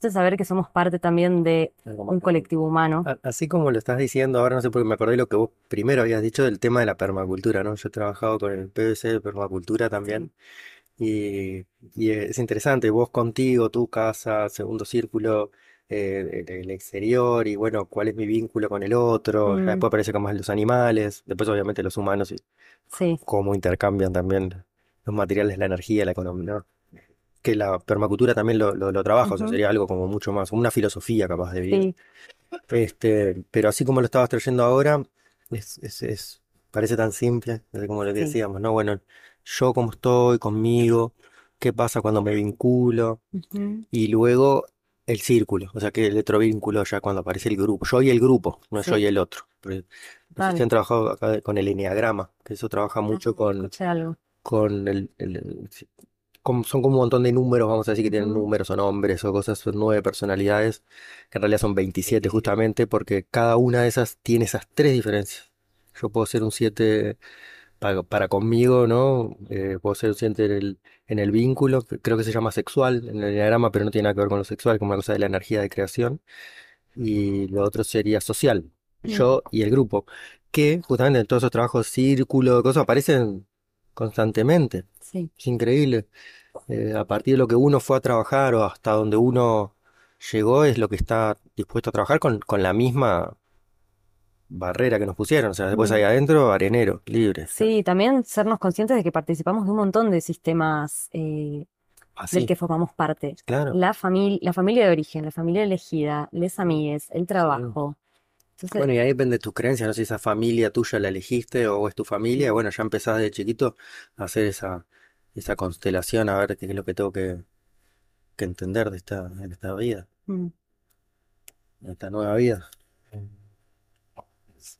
S3: Saber que somos parte también de un colectivo humano.
S2: Así como lo estás diciendo ahora, no sé por qué me acordé lo que vos primero habías dicho del tema de la permacultura, ¿no? Yo he trabajado con el PVC de permacultura también y, y es interesante, vos contigo, tu casa, segundo círculo, eh, el, el exterior y bueno, cuál es mi vínculo con el otro,
S3: Mm.
S2: después aparece como los animales, después obviamente los humanos y
S3: Sí,
S2: cómo intercambian también los materiales, la energía, la economía, ¿no? Que la permacultura también lo, lo, lo trabaja, o sea, sería algo como mucho más, una filosofía capaz de
S3: sí,
S2: Este, pero así como lo estabas trayendo ahora, Es, es, es- parece tan simple, como lo que
S3: Sí.
S2: decíamos, ¿no? Bueno, yo cómo estoy conmigo, qué pasa cuando me vinculo, y luego el círculo, o sea que el otro vínculo ya cuando aparece el grupo, yo y el grupo, no yo y el otro. Porque no sé si
S3: Vale.
S2: han trabajado acá con el eneagrama, que eso trabaja mucho con,
S3: algo.
S2: con el- como- son como un montón de números, vamos a decir que tienen números o nombres o cosas, son nueve personalidades, que en realidad son 27 justamente, porque cada una de esas tiene esas tres diferencias. Yo puedo ser un 7 para, para conmigo, ¿no? Eh, puedo ser un 7 en el, en el vínculo, que creo que se llama sexual en el diagrama, pero no tiene nada que ver con lo sexual, como una cosa de la energía de creación. Y lo otro sería social, yo y el grupo, que justamente en todos esos trabajos, círculo, cosas aparecen constantemente.
S3: Sí.
S2: Es increíble. Eh, a partir de lo que uno fue a trabajar o hasta donde uno llegó es lo que está dispuesto a trabajar con, con la misma barrera que nos pusieron. O sea, después ahí adentro, arenero, libre.
S3: Sí, también sernos conscientes de que participamos de un montón de sistemas eh, del
S2: Así,
S3: que formamos parte.
S2: claro.
S3: La familia, la familia de origen, la familia elegida, les amigues, el trabajo. Entonces,
S2: Bueno, y ahí depende de tus creencias, no sé si esa familia tuya la elegiste o es tu familia. Bueno, ya empezás de chiquito a hacer esa, esa constelación, a ver qué es lo que tengo que, que entender de esta, de esta vida,
S3: mm,
S2: de esta nueva vida.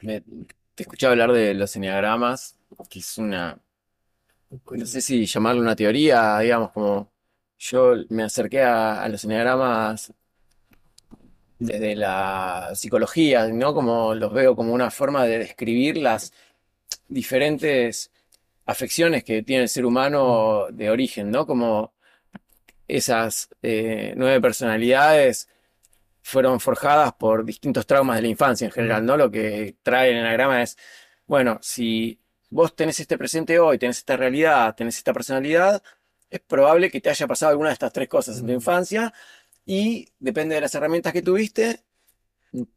S4: Me- te escuché hablar de los enneagramas, que es una, no sé si llamarlo una teoría, digamos, como yo me acerqué a, a los enneagramas desde la psicología, ¿no? Como los veo como una forma de describir las diferentes afecciones que tiene el ser humano de origen, ¿no? Como esas eh, nueve personalidades fueron forjadas por distintos traumas de la infancia en general, ¿no? Lo que trae el enagrama es, bueno, si vos tenés este presente hoy, tenés esta realidad, tenés esta personalidad, es probable que te haya pasado alguna de estas tres cosas en tu infancia y depende de las herramientas que tuviste,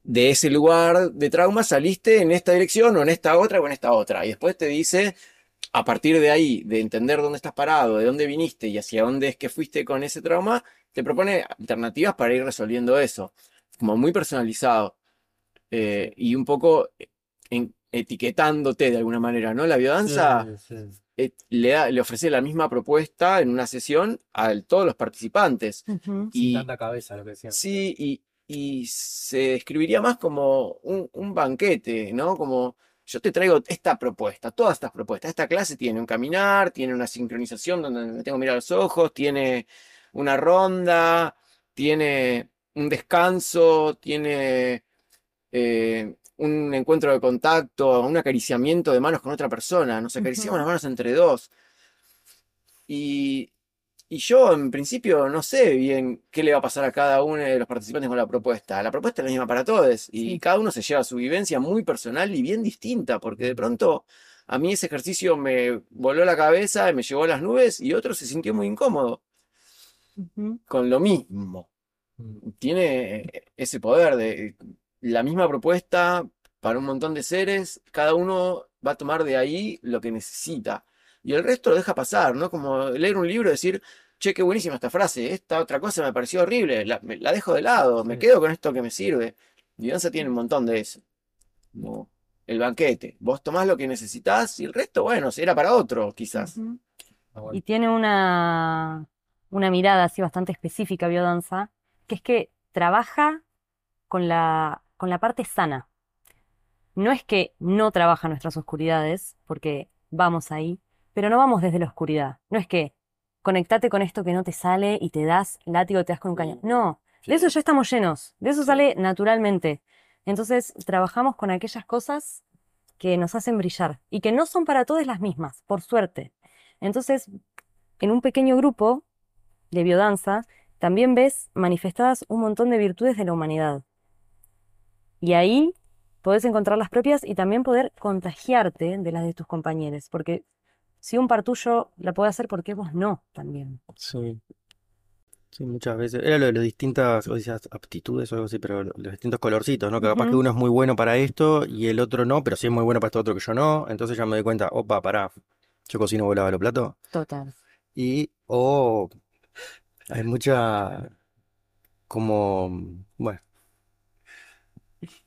S4: de ese lugar de trauma saliste en esta dirección o en esta otra o en esta otra. Y después te dice, a partir de ahí, de entender dónde estás parado, de dónde viniste y hacia dónde es que fuiste con ese trauma, te propone alternativas para ir resolviendo eso. Como muy personalizado. eh, y un poco en- etiquetándote de alguna manera, ¿no? La biodanza
S2: Sí, sí.
S4: Eh, le, da- le ofrece la misma propuesta en una sesión a todos los participantes.
S3: ujú,
S4: Y,
S2: Tanta cabeza lo que decían.
S4: Sí, y, y se describiría más como un, un banquete, ¿no? Como yo te traigo esta propuesta, todas estas propuestas. Esta clase tiene un caminar, tiene una sincronización donde me tengo que mirar a los ojos, tiene una ronda, tiene un descanso, tiene eh, un encuentro de contacto, un acariciamiento de manos con otra persona. Nos acariciamos las manos entre dos. Y, y yo, en principio, no sé bien qué le va a pasar a cada uno de los participantes con la propuesta. La propuesta es la misma para todos y
S3: Sí.
S4: cada uno se lleva su vivencia muy personal y bien distinta, porque de pronto a mí ese ejercicio me voló la cabeza y me llevó a las nubes y otro se sintió muy incómodo con lo mismo. Tiene ese poder de la misma propuesta para un montón de seres, cada uno va a tomar de ahí lo que necesita. Y el resto lo deja pasar, ¿no? Como leer un libro y decir, che, qué buenísima esta frase, esta otra cosa me pareció horrible, la, me- la dejo de lado, me
S2: Sí.
S4: quedo con esto que me sirve. Y danza tiene un montón de eso. Como el banquete. Vos tomás lo que necesitas y el resto, bueno, será para otro, quizás.
S2: Ah, bueno.
S3: Y tiene una, una mirada así bastante específica, biodanza, que es que trabaja con la, con la parte sana. No es que no trabaja nuestras oscuridades, porque vamos ahí, pero no vamos desde la oscuridad. No es que conectate con esto que no te sale y te das látigo, te das con un cañón. No, de eso ya estamos llenos, de eso sale naturalmente. Entonces, trabajamos con aquellas cosas que nos hacen brillar y que no son para todos las mismas, por suerte. Entonces, en un pequeño grupo de biodanza, también ves manifestadas un montón de virtudes de la humanidad. Y ahí podés encontrar las propias y también poder contagiarte de las de tus compañeros, porque si un par tuyo la puede hacer, ¿por qué vos no también?
S2: Sí. Sí, muchas veces. Era lo de las distintas, o decías, aptitudes o algo así, pero lo- los distintos colorcitos, ¿no? Que capaz que uno es muy bueno para esto y el otro no, pero sí es muy bueno para esto otro que yo no. Entonces ya me doy cuenta, opa, pará, yo cocino, vos lavas los platos.
S3: Total.
S2: Y, o hay mucha, como, bueno,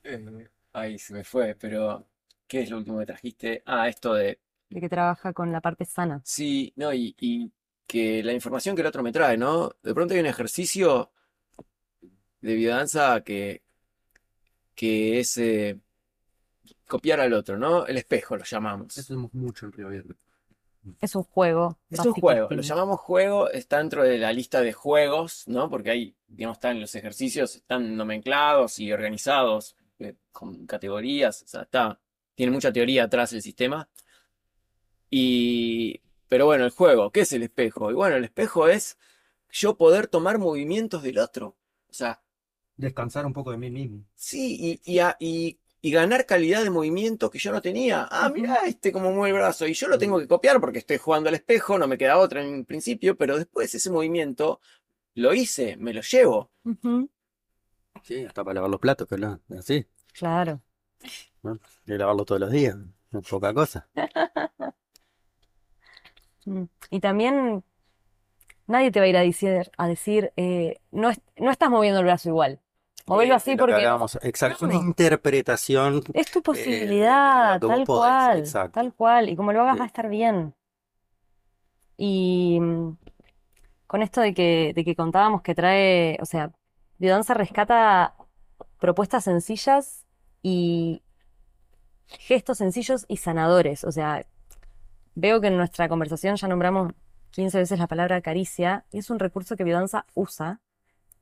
S4: Eh, Ay, se me fue, pero ¿qué es lo último que trajiste? Ah, esto de,
S3: de que trabaja con la parte sana.
S4: sí, no, y, y que la información que el otro me trae, ¿no? De pronto hay un ejercicio de biodanza que, que es eh, copiar al otro, ¿no? El espejo lo llamamos.
S2: Eso hacemos mucho en Río Abierto.
S3: Es un juego.
S4: Es un juego, lo llamamos juego, está dentro de la lista de juegos, ¿no? Porque ahí, digamos, están los ejercicios, están nomenclados y organizados eh, con categorías, o sea, está, tiene mucha teoría atrás el sistema. Y, pero bueno, el juego, ¿qué es el espejo? Y bueno, el espejo es yo poder tomar movimientos del otro. O sea,
S2: Descansar un poco de mí mismo.
S4: Sí, y, y, a- y- y ganar calidad de movimiento que yo no tenía. Ah, mira este como mueve el brazo. Y yo lo tengo que copiar porque estoy jugando al espejo, no me queda otra en principio, pero después ese movimiento lo hice, me lo llevo.
S2: Sí, hasta para lavar los platos, no, así.
S3: Claro.
S2: ¿no? Y lavarlo todos los días, no es poca cosa.
S3: Mm. Y también nadie te va a ir a decir, a decir eh, no, es- no estás moviendo el brazo igual. Movelo
S2: Eh,
S3: así
S2: que
S3: porque
S2: exacto, una
S3: Claro.
S2: interpretación.
S3: es tu
S2: lo
S3: posibilidad, tal
S2: podés,
S3: cual,
S2: exacto.
S3: tal cual. Y como lo hagas
S2: Sí.
S3: va a estar bien. Y mm, con esto de que, de que contábamos que trae, o sea, Biodanza rescata propuestas sencillas y gestos sencillos y sanadores. O sea, veo que en nuestra conversación ya nombramos 15 veces la palabra caricia y es un recurso que Biodanza usa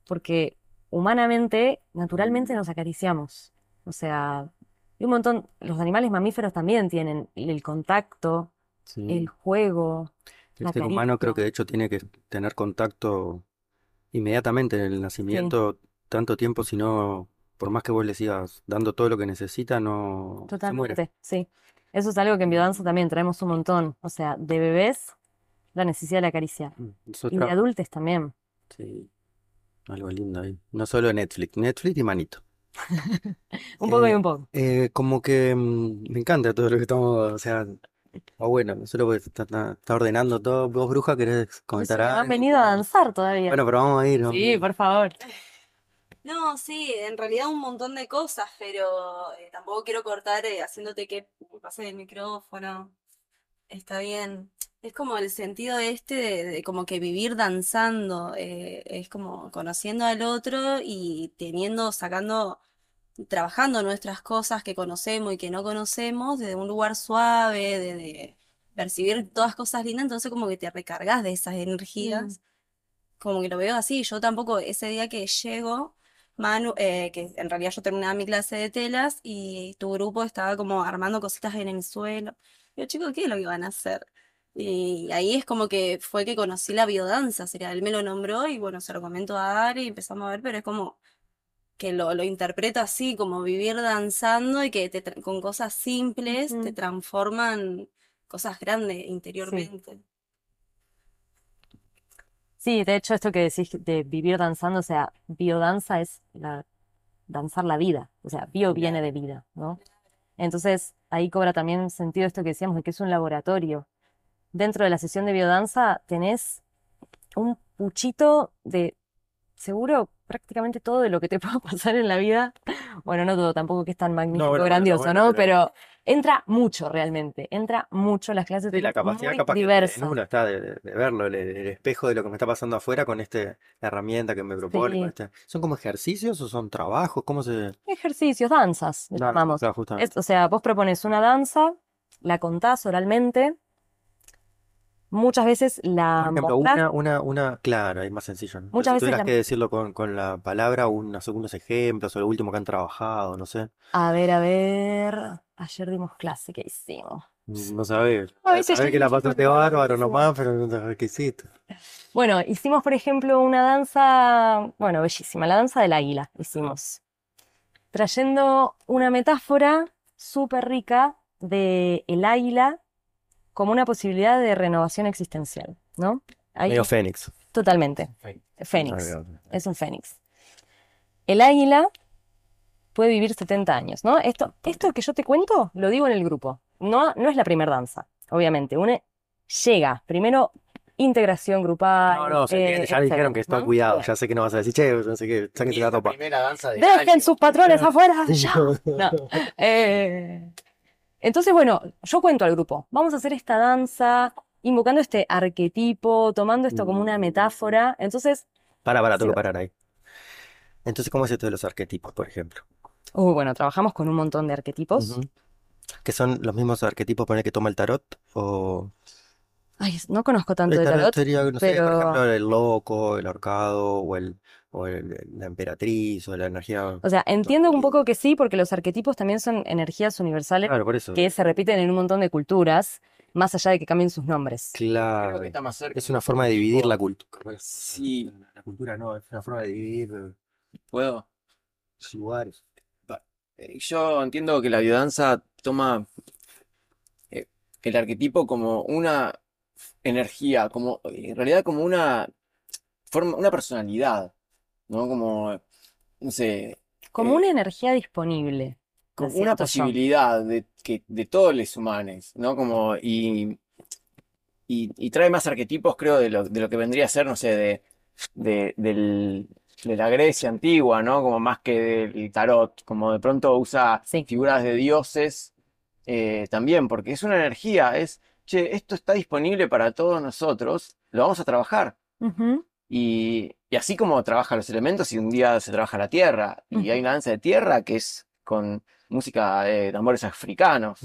S3: porque humanamente, naturalmente nos acariciamos. O sea, y un montón, los animales mamíferos también tienen el contacto,
S2: Sí.
S3: el juego.
S2: El
S3: la
S2: ser humano creo que de hecho tiene que tener contacto inmediatamente en el nacimiento, tanto tiempo, si no, por más que vos le sigas dando todo lo que necesita, no se muere.
S3: Totalmente, sí. Eso es algo que en biodanza también traemos un montón. O sea, de bebés, la necesidad de la caricia.
S2: Mm,
S3: Y de adultos también.
S2: sí, algo lindo ahí. No solo Netflix, Netflix y manito.
S3: Un poco y
S2: Eh,
S3: un poco.
S2: Eh, como que mm, me encanta todo lo que estamos, o sea, o bueno, no solo porque está, está- está ordenando todo. Vos, bruja, querés comentar
S3: no han
S2: algo?
S3: venido a danzar todavía.
S2: Bueno, pero vamos a ir, a
S3: Sí, por favor.
S1: No, sí, en realidad un montón de cosas, pero eh, tampoco quiero cortar eh, haciéndote que pase el micrófono. Está bien. Es como el sentido este de, de como que vivir danzando, eh, es como conociendo al otro y teniendo, sacando, trabajando nuestras cosas que conocemos y que no conocemos desde un lugar suave, de, de percibir todas cosas lindas, entonces como que te recargas de esas energías como que lo veo así. Yo tampoco, ese día que llego, Manu, eh, que en realidad yo terminaba mi clase de telas y tu grupo estaba como armando cositas en el suelo. Yo, chicos, ¿qué es lo que van a hacer? Y ahí es como que fue que conocí la biodanza, sería, él me lo nombró y bueno, se lo comento a Ari y empezamos a ver, pero es como que lo, lo interpreto así, como vivir danzando y que te tra- con cosas simples te transforman cosas grandes interiormente.
S3: Sí, de hecho, esto que decís de vivir danzando, o sea, biodanza es la, danzar la vida. O sea, bio viene de vida, ¿no? Entonces, ahí cobra también sentido esto que decíamos de que es un laboratorio. Dentro de la sesión de biodanza tenés un puchito de, seguro, prácticamente todo de lo que te pueda pasar en la vida. Bueno, no todo, tampoco que es tan magnífico,
S2: bueno,
S3: grandioso,
S2: bueno,
S3: ¿no?
S2: pero-
S3: Pero entra mucho realmente, entra mucho las clases
S2: Sí, la capacidad
S3: muy
S2: capaz que
S3: diversas.
S2: en está de, de- verlo, el, el espejo de lo que me está pasando afuera con este, la herramienta que me propone. con este- ¿Son como ejercicios o son trabajos? ¿Cómo se...?
S3: Ejercicios, danzas, le
S2: Danza,
S3: llamamos.
S2: claro.
S3: Es- o sea, vos propones una danza, la contás oralmente, muchas veces la
S2: Por ejemplo,
S3: mostrás,
S2: una, una, una, claro, es más sencillo, ¿no?
S3: Muchas
S2: si
S3: veces
S2: tuvieras
S3: la-
S2: que decirlo con, con la palabra, unos segundos ejemplos o lo último que han trabajado, no sé.
S3: a ver, a ver, ayer dimos clase, ¿qué hicimos?
S2: No sabés.
S3: A veces
S2: Sabés que la pasaste
S3: "No,
S2: bárbaro
S3: buenísimo".
S2: nomás, pero no sabés qué hiciste.
S3: Bueno, hicimos, por ejemplo, una danza, bueno, bellísima, la danza del águila hicimos, trayendo una metáfora súper rica de el águila como una posibilidad de renovación existencial, ¿no?
S2: Medio Fénix.
S3: totalmente, fénix. Es un fénix. El águila puede vivir 70 años, ¿no? Esto, esto que yo te cuento, lo digo en el grupo. No, no es la primera danza, obviamente. Una llega, primero integración grupal,
S2: No, no, se
S3: eh,
S2: entiende, ya dijeron que
S3: etcétera,
S2: está
S3: ¿no?
S2: cuidado,
S3: Bien.
S2: ya sé que no vas a decir, che, no sé qué, sáquense la topa.
S4: primera danza de
S3: Dejen sus patrones afuera, ya. No. Eh, Entonces, bueno, yo cuento al grupo, vamos a hacer esta danza, invocando este arquetipo, tomando esto como una metáfora. Entonces,
S2: Para, para, tengo que parar ahí. Entonces, ¿cómo es esto de los arquetipos, por ejemplo?
S3: uh, bueno, trabajamos con un montón de arquetipos.
S2: Ujú. ¿Que son los mismos arquetipos poner que toma el tarot? O
S3: Ay, no conozco tanto
S2: el
S3: de
S2: tarot
S3: tarot,
S2: sería, no sé, por ejemplo, el loco, el ahorcado, o el, o el- la emperatriz, o la energía.
S3: o sea, entiendo un poco que sí, porque los arquetipos también son energías universales
S2: Claro, por eso.
S3: que se repiten en un montón de culturas, más allá de que cambien sus nombres.
S4: Creo
S2: Claro.
S4: que está más cerca.
S2: Es una forma de dividir la cultura.
S4: Sí.
S2: La cultura no, es una forma de dividir
S4: ¿Puedo?
S2: lugares.
S4: Eh, Yo entiendo que la biodanza toma eh, el arquetipo como una energía, como en realidad como una forma, una personalidad, ¿no? Como, no sé,
S3: Como
S4: eh,
S3: una energía disponible,
S4: como una posibilidad de que de todos los humanos, ¿no? Como y, y, y trae más arquetipos, creo, de lo, de lo que vendría a ser, no sé, de, de, del- de la Grecia antigua, ¿no? Como más que del tarot, como de pronto usa
S3: Sí.
S4: figuras de dioses eh, también, porque es una energía, es, che, esto está disponible para todos nosotros, lo vamos a trabajar. Y, y así como trabaja los elementos y un día se trabaja la tierra, y hay una danza de tierra que es con música de tambores africanos.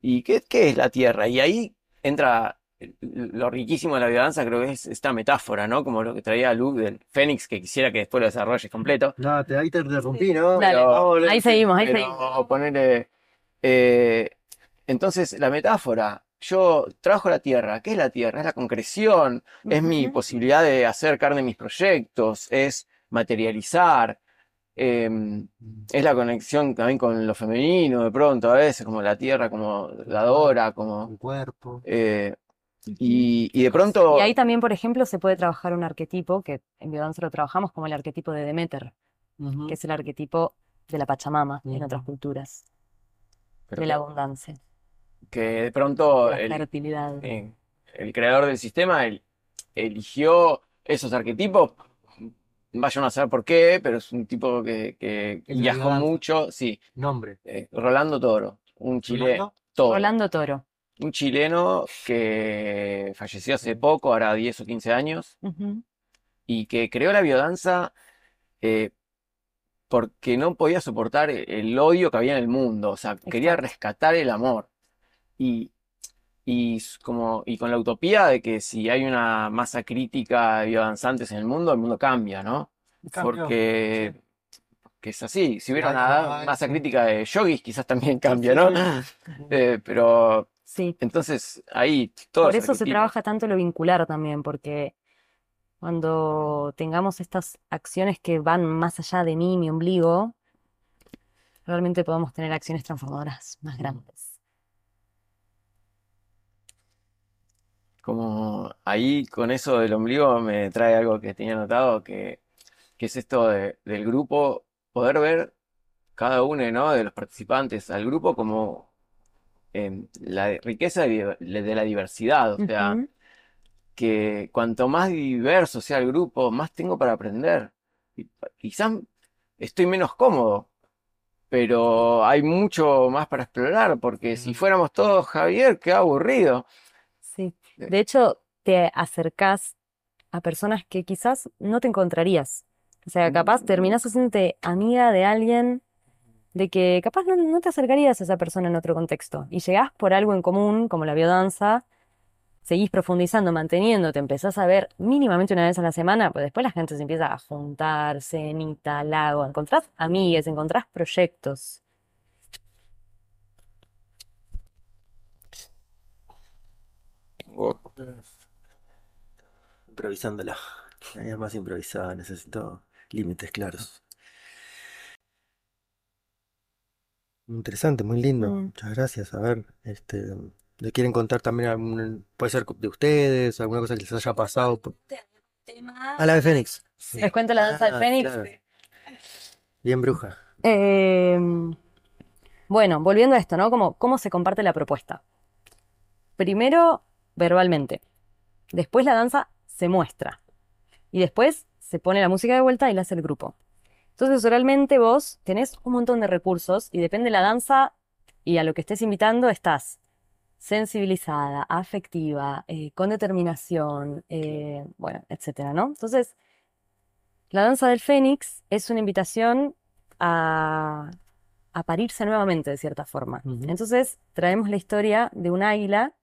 S4: ¿Y qué, qué es la tierra? Y ahí entra lo riquísimo de la biodanza, creo que es esta metáfora, ¿no? Como lo que traía Luke del Fénix, que quisiera que después lo desarrolles completo.
S2: No, te, ahí te interrumpí, ¿no?
S3: Dale.
S4: Pero-
S3: Ahí seguimos, ahí
S4: pero
S3: seguimos.
S4: ponele, eh, entonces, la metáfora, yo trabajo la tierra. ¿Qué es la tierra? Es la concreción, es mi posibilidad de hacer carne mis proyectos, es materializar, em, es la conexión también con lo femenino, de pronto, a veces, como la tierra, como dadora, como...
S2: Un cuerpo.
S4: eh, y, y de pronto...
S3: Y ahí también, por ejemplo, se puede trabajar un arquetipo, que en biodanza lo trabajamos como el arquetipo de Demeter, que es el arquetipo de la Pachamama en otras culturas, de la abundancia,
S4: que de pronto
S3: la
S4: el,
S3: fertilidad.
S4: eh, el creador del sistema el- eligió esos arquetipos. Vayan a saber por qué, pero es un tipo que, viajó mucho. Sí,
S2: Nombre.
S4: eh, Rolando Toro, un chileno,
S2: ¿Rolando?
S3: Rolando Toro.
S4: un chileno que falleció hace poco, ahora 10 o 15 años, y que creó la biodanza eh, porque no podía soportar el, el odio que había en el mundo, o sea, quería rescatar el amor. Y, y, como, y con la utopía de que si hay una masa crítica de biodanzantes en el mundo, el mundo cambia, ¿no?
S2: Cambió,
S4: Porque, porque es así. Si hubiera una masa crítica de yogis, quizás también cambia, ¿no? Eh, pero
S3: Sí,
S4: entonces ahí todos
S3: por eso se trabaja tanto lo vincular también, porque cuando tengamos estas acciones que van más allá de mí, mi ombligo, realmente podemos tener acciones transformadoras más grandes.
S4: Como ahí con eso del ombligo me trae algo que tenía anotado, que, que es esto de- del grupo, poder ver cada uno, ¿no? de los participantes al grupo como em, la riqueza de, de la diversidad, o sea,
S3: Ujú.
S4: que cuanto más diverso sea el grupo, más tengo para aprender. Y pa- quizás estoy menos cómodo, pero hay mucho más para explorar, porque si fuéramos todos Javier, qué aburrido.
S3: De hecho, te acercás a personas que quizás no te encontrarías. O sea, capaz terminás haciéndote amiga de alguien de que capaz no, no te acercarías a esa persona en otro contexto. Y llegás por algo en común, como la biodanza, seguís profundizando, manteniéndote, empezás a ver mínimamente una vez a la semana, pues después la gente se empieza a juntar, cenita, lago, encontrás amigues, encontrás proyectos.
S2: Improvisándola. Es más improvisada, necesito límites claros. Interesante, muy lindo.
S3: Mm.
S2: Muchas gracias. A ver, este, ¿le quieren contar también algún, puede ser de ustedes, alguna cosa que les haya pasado? por-
S1: Tema.
S2: Ah, la de Fénix.
S1: Sí.
S3: Les cuento la danza del
S2: Ah,
S3: Fénix.
S2: claro. Bien bruja.
S3: Eh, bueno, volviendo a esto, ¿no? Como, ¿cómo se comparte la propuesta? Primero, verbalmente. Después la danza se muestra. Y después se pone la música de vuelta y la hace el grupo. Entonces, oralmente vos tenés un montón de recursos y depende de la danza, Y a lo que estés invitando estás sensibilizada, afectiva, eh, con determinación, eh, bueno, etcétera, ¿no? Entonces, la danza del Fénix es una invitación a, a parirse nuevamente, de cierta forma. Entonces, traemos la historia de un águila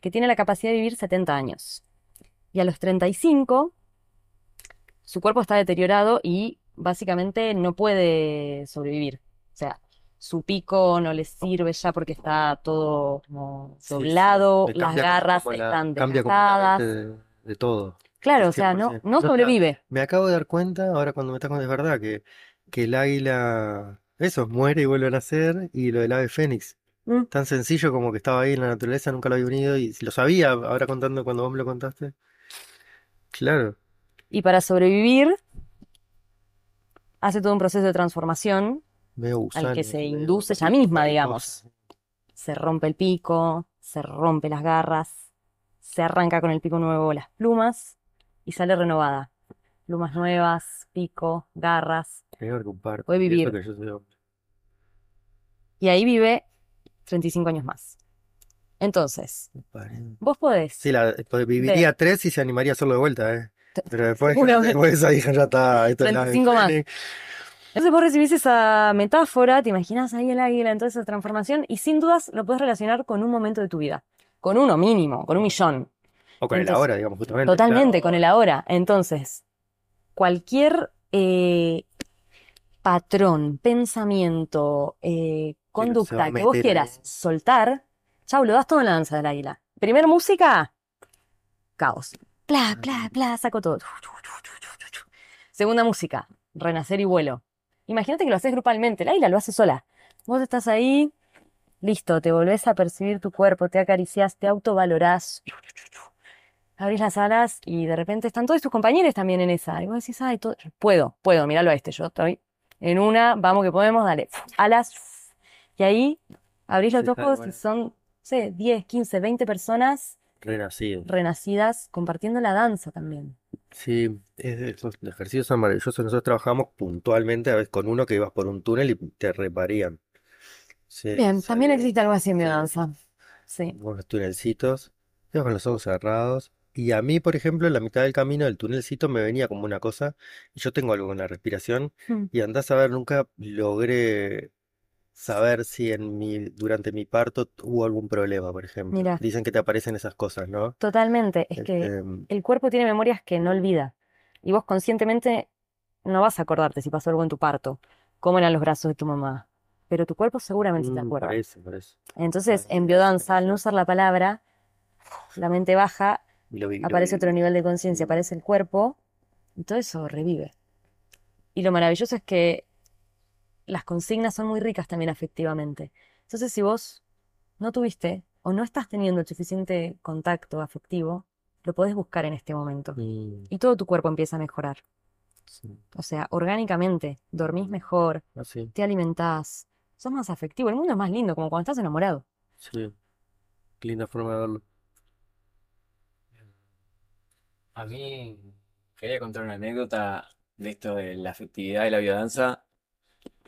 S3: que tiene la capacidad de vivir 70 años. Y a los 35, su cuerpo está deteriorado y básicamente no puede sobrevivir. O sea, su pico no le sirve ya porque está todo como
S2: Sí, sí.
S3: doblado, las garras
S2: la-
S3: están desgastadas.
S2: de, de todo.
S3: Claro, o sea, no,
S2: 100%.
S3: no sobrevive.
S2: Me acabo de dar cuenta, ahora cuando me estás contando, es verdad, que, que el águila, eso, muere y vuelve a nacer, y lo del ave fénix.
S3: Mm.
S2: Tan sencillo como que estaba ahí en la naturaleza, nunca lo había unido, y lo sabía, ahora contando cuando vos me lo contaste. Claro,
S3: Y para sobrevivir, hace todo un proceso de transformación
S2: medio
S3: al que se induce ella misma, digamos. Se rompe el pico, se rompe las garras, se arranca con el pico nuevo las plumas y sale renovada. Plumas nuevas, pico, garras. Puede vivir. Y ahí vive 35 años más. Entonces, vos podés.
S2: Sí, la, pues viviría tres y se animaría a hacerlo de vuelta, ¿eh? Pero después, después esa hija ya está, esto es la
S3: 35 más. Entonces vos recibís esa metáfora, te imaginas ahí el águila en toda esa transformación y sin dudas lo puedes relacionar con un momento de tu vida. Con uno mínimo, con un millón.
S2: O con el
S3: Entonces,
S2: ahora, digamos, justamente.
S3: Totalmente,
S2: claro.
S3: con el ahora. Entonces, cualquier eh, patrón, pensamiento, eh, conducta que vos quieras
S2: ahí.
S3: soltar, chau, lo das todo en la danza del águila. Primer música, caos. Bla, bla, bla, saco todo. Segunda música, renacer y vuelo. Imagínate que lo haces grupalmente, el águila lo hace sola. Vos estás ahí, listo, te volvés a percibir tu cuerpo, te acariciás, te autovalorás. Abrís las alas y de repente están todos tus compañeros también en esa. Y vos decís, ay, todo- puedo, puedo, míralo a este, yo estoy en una, vamos que podemos, dale, alas. Y ahí abrís los
S2: Sí,
S3: ojos y son, no sé, 10, 15, 20 personas
S2: Renacido.
S3: renacidas compartiendo la danza también.
S2: Sí, es de esos ejercicios son maravillosos. Nosotros trabajamos puntualmente, a veces con uno que ibas por un túnel y te reparían. Sí,
S3: Bien, también existe algo así en biodanza. Sí.
S2: con los tunelcitos, con los ojos cerrados. Y a mí, por ejemplo, en la mitad del camino del tunelcito me venía como una cosa, y yo tengo algo con la respiración,
S3: Hmm.
S2: y andás a ver, nunca logré saber si en mi, durante mi parto hubo algún problema, por ejemplo.
S3: Mira.
S2: Dicen que te aparecen esas cosas, ¿no?
S3: Totalmente. Es que
S2: Este,
S3: el cuerpo tiene memorias que no olvida. Y vos conscientemente no vas a acordarte si pasó algo en tu parto, cómo eran los brazos de tu mamá. Pero tu cuerpo seguramente se te
S2: mm,
S3: acuerda.
S2: parece, parece.
S3: Entonces,
S2: Parece,
S3: en biodanza, al no usar la palabra, la mente baja,
S2: lo vi,
S3: aparece otro nivel de conciencia, aparece el cuerpo, y todo eso revive. Y lo maravilloso es que las consignas son muy ricas también afectivamente. Entonces, si vos no tuviste o no estás teniendo el suficiente contacto afectivo, lo podés buscar en este momento.
S2: Mm,
S3: Y todo tu cuerpo empieza a mejorar.
S2: sí,
S3: O sea, orgánicamente, dormís mejor,
S2: así,
S3: te alimentás, sos más afectivo. El mundo es más lindo, como cuando estás enamorado.
S2: sí. Qué linda forma de verlo.
S4: A mí quería contar una anécdota de esto de la afectividad y la biodanza,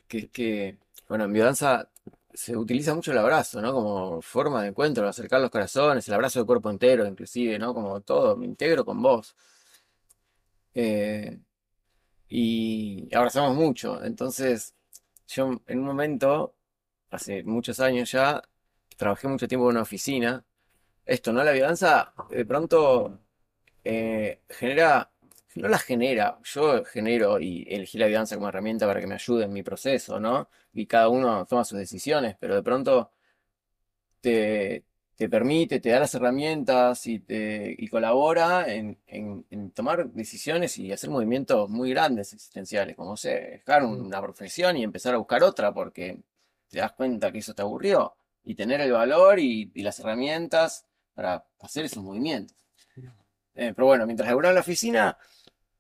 S4: que es que, bueno, en biodanza se utiliza mucho el abrazo, ¿no? Como forma de encuentro, acercar los corazones, el abrazo de cuerpo entero, inclusive, ¿no? Como todo, me integro con vos. Eh, y abrazamos mucho. Entonces, yo en un momento, hace muchos años ya, trabajé mucho tiempo en una oficina. Esto, ¿no? La biodanza, de pronto eh, genera, no la genera, yo genero y elegí la biodanza como herramienta para que me ayude en mi proceso, ¿no? Y cada uno toma sus decisiones, pero de pronto te, te permite, te da las herramientas y, te, y colabora en, en- en tomar decisiones y hacer movimientos muy grandes existenciales, como sé, dejar una profesión y empezar a buscar otra porque te das cuenta que eso te aburrió y tener el valor y, y las herramientas para hacer esos movimientos. Eh, pero bueno, mientras laburaba en la oficina,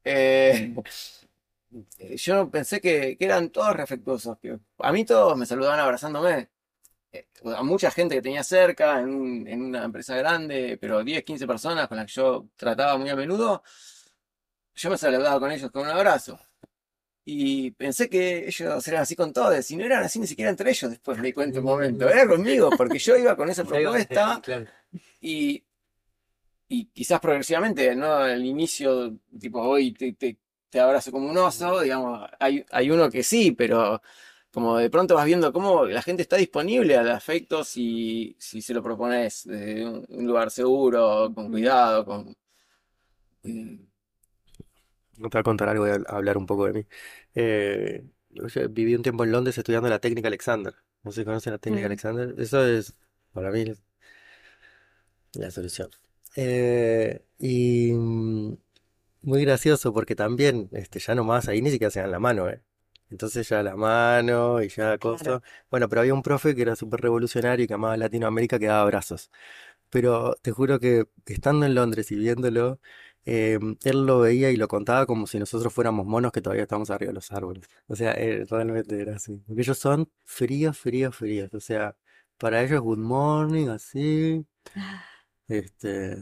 S4: eh, eh, yo pensé que, que eran todos respetuosos, que a mí todos me saludaban abrazándome. Eh, a mucha gente que tenía cerca en, un- en una empresa grande, pero 10, 15 personas con las que yo trataba muy a menudo, yo me saludaba con ellos con un abrazo. Y pensé que ellos eran así con todos, y no eran así ni siquiera entre ellos. Después me di cuenta un momento, era conmigo, porque yo iba con esa propuesta
S2: Claro.
S4: y, y quizás progresivamente, ¿no? Al inicio, tipo, hoy te, te, te abrazo como un oso, digamos, hay, hay uno que sí, pero como de pronto vas viendo cómo la gente está disponible al afecto si, si se lo propones desde un, un lugar seguro, con cuidado, con... eh,
S2: No te voy a contar algo, voy a hablar un poco de mí. Eh, yo viví un tiempo en Londres estudiando la técnica Alexander. No sé si conocen la técnica
S3: Mm.
S2: Alexander. Eso es, para mí, la solución. Eh, y mm, muy gracioso porque también, este, ya nomás ahí ni siquiera se dan la mano, ¿eh? Entonces ya la mano y ya cosa. Bueno, pero había un profe que era súper revolucionario y que amaba Latinoamérica que daba abrazos. Pero te juro que estando en Londres y viéndolo, eh, él lo veía y lo contaba como si nosotros fuéramos monos que todavía estamos arriba de los árboles. O sea, eh, realmente era así. Porque ellos son fríos, fríos, fríos. O sea, para ellos good morning, así. Este,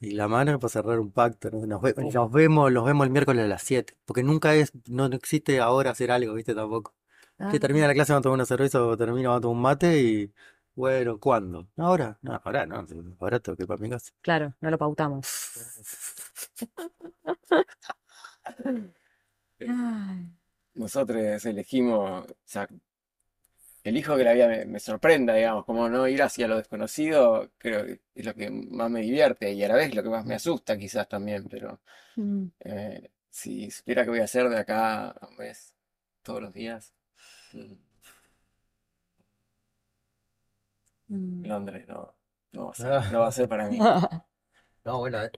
S2: y la mano para cerrar un pacto, ¿no? Nos, ve- nos vemos, los vemos el miércoles a las 7. Porque nunca es, no, no existe ahora hacer algo, ¿viste? Tampoco.
S3: Ah,
S2: Que termina la clase, vamos a tomar una cerveza o termina, vamos a tomar un mate y. Bueno, ¿cuándo? Ahora, no, ahora no, ahora tengo que ir para mi casa.
S3: Claro, no lo pautamos. Ay,
S4: nosotros elegimos, o sea, elijo que la vida me, me sorprenda, digamos, como no ir hacia lo desconocido, creo que es lo que más me divierte y a la vez lo que más me asusta quizás también, pero
S3: mm,
S4: eh, si supiera que voy a hacer de acá a un mes, todos los días, mm,
S3: mm.
S4: Londres no, no va a ser, no va a ser para mí.
S2: No, bueno, eh,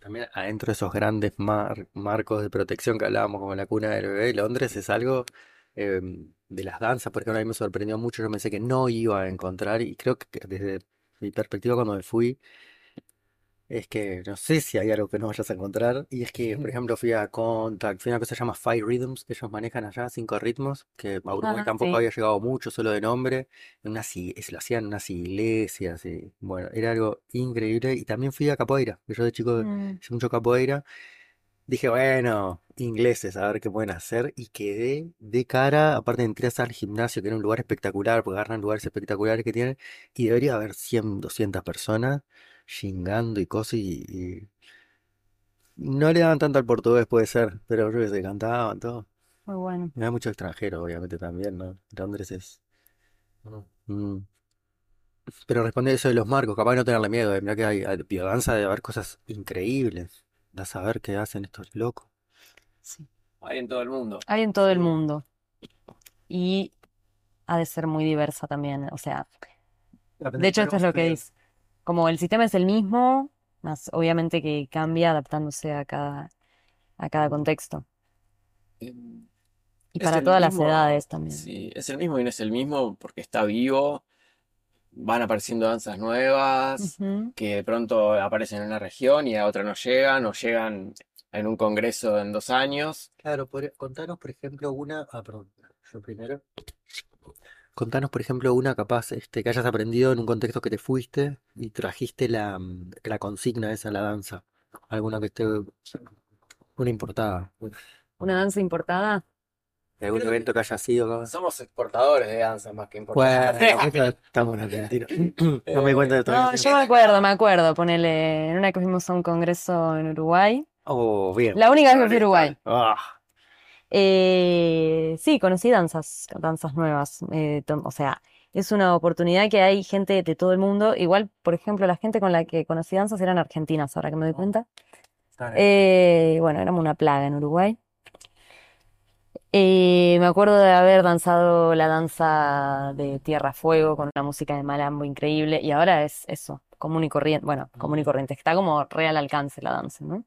S2: también adentro de esos grandes mar- marcos de protección que hablábamos, como la cuna del bebé, Londres es algo eh, de las danzas, por ejemplo, a mí me sorprendió mucho, yo pensé que no iba a encontrar, y creo que desde mi perspectiva cuando me fui, es que no sé si hay algo que no vayas a encontrar, y es que, por ejemplo, fui a Contact, fui a una cosa que se llama Five Rhythms, que ellos manejan allá, cinco ritmos, que a Uruguay
S3: Ah,
S2: tampoco
S3: sí.
S2: había llegado mucho, solo de nombre, en unas, lo hacían en unas iglesias, y bueno, era algo increíble, y también fui a Capoeira, que yo de chico
S3: Mm,
S2: hice mucho capoeira, dije, bueno, ingleses, a ver qué pueden hacer, y quedé de cara, aparte entré al gimnasio, que era un lugar espectacular, porque agarran lugares espectaculares que tienen, y debería haber 100, 200 personas, chingando y cosas, y, y no le daban tanto al portugués, puede ser, pero yo que sé, cantaban todo.
S3: Muy bueno.
S2: Y hay mucho extranjero, obviamente, también, ¿no? Londres es... Mm. Pero responde eso de los marcos, capaz de no tenerle miedo, eh, Mirá que hay, hay biodanza de haber cosas increíbles. Da a saber qué hacen estos locos.
S3: Sí.
S4: Hay en todo el mundo.
S3: Hay en todo el mundo. Y ha de ser muy diversa también. O sea, de hecho, esto es lo que dice. Como el sistema es el mismo, más obviamente que cambia adaptándose a cada, a cada contexto.
S4: Eh,
S3: Y para todas las edades también.
S4: Sí, es el mismo y no es el mismo porque está vivo, van apareciendo danzas nuevas. Que de pronto aparecen en una región y a otra no llegan, o llegan en un congreso en dos años.
S2: Claro, podría- contanos, por ejemplo, una. Ah, perdón, yo primero. Contanos, por ejemplo, una capaz este, que hayas aprendido en un contexto que te fuiste y trajiste la, la consigna esa a la danza. Alguna que esté. Una importada.
S3: Una danza importada.
S2: De algún
S4: Creo
S2: evento que haya sido.
S4: Somos exportadores de danza más que
S2: Bueno,
S4: importadores.
S2: eso estamos en Argentina. No me di cuenta de todo
S3: No,
S2: eso.
S3: yo me acuerdo, me acuerdo. Ponele, en una que fuimos a un congreso en Uruguay.
S2: Oh, bien.
S3: La única vez que fui a Uruguay.
S2: Ah,
S3: Eh, sí, conocí danzas, danzas nuevas. eh, o sea, es una oportunidad que hay gente de todo el mundo. Igual, por ejemplo, la gente con la que conocí danzas eran argentinas, ahora que me doy cuenta.
S2: está bien.
S3: Eh, bueno, éramos una plaga en Uruguay. Eh, me acuerdo de haber danzado la danza de Tierra Fuego con una música de malambo increíble. Y ahora es eso, común y corriente. Bueno, común y corriente. Está como real alcance la danza, ¿no?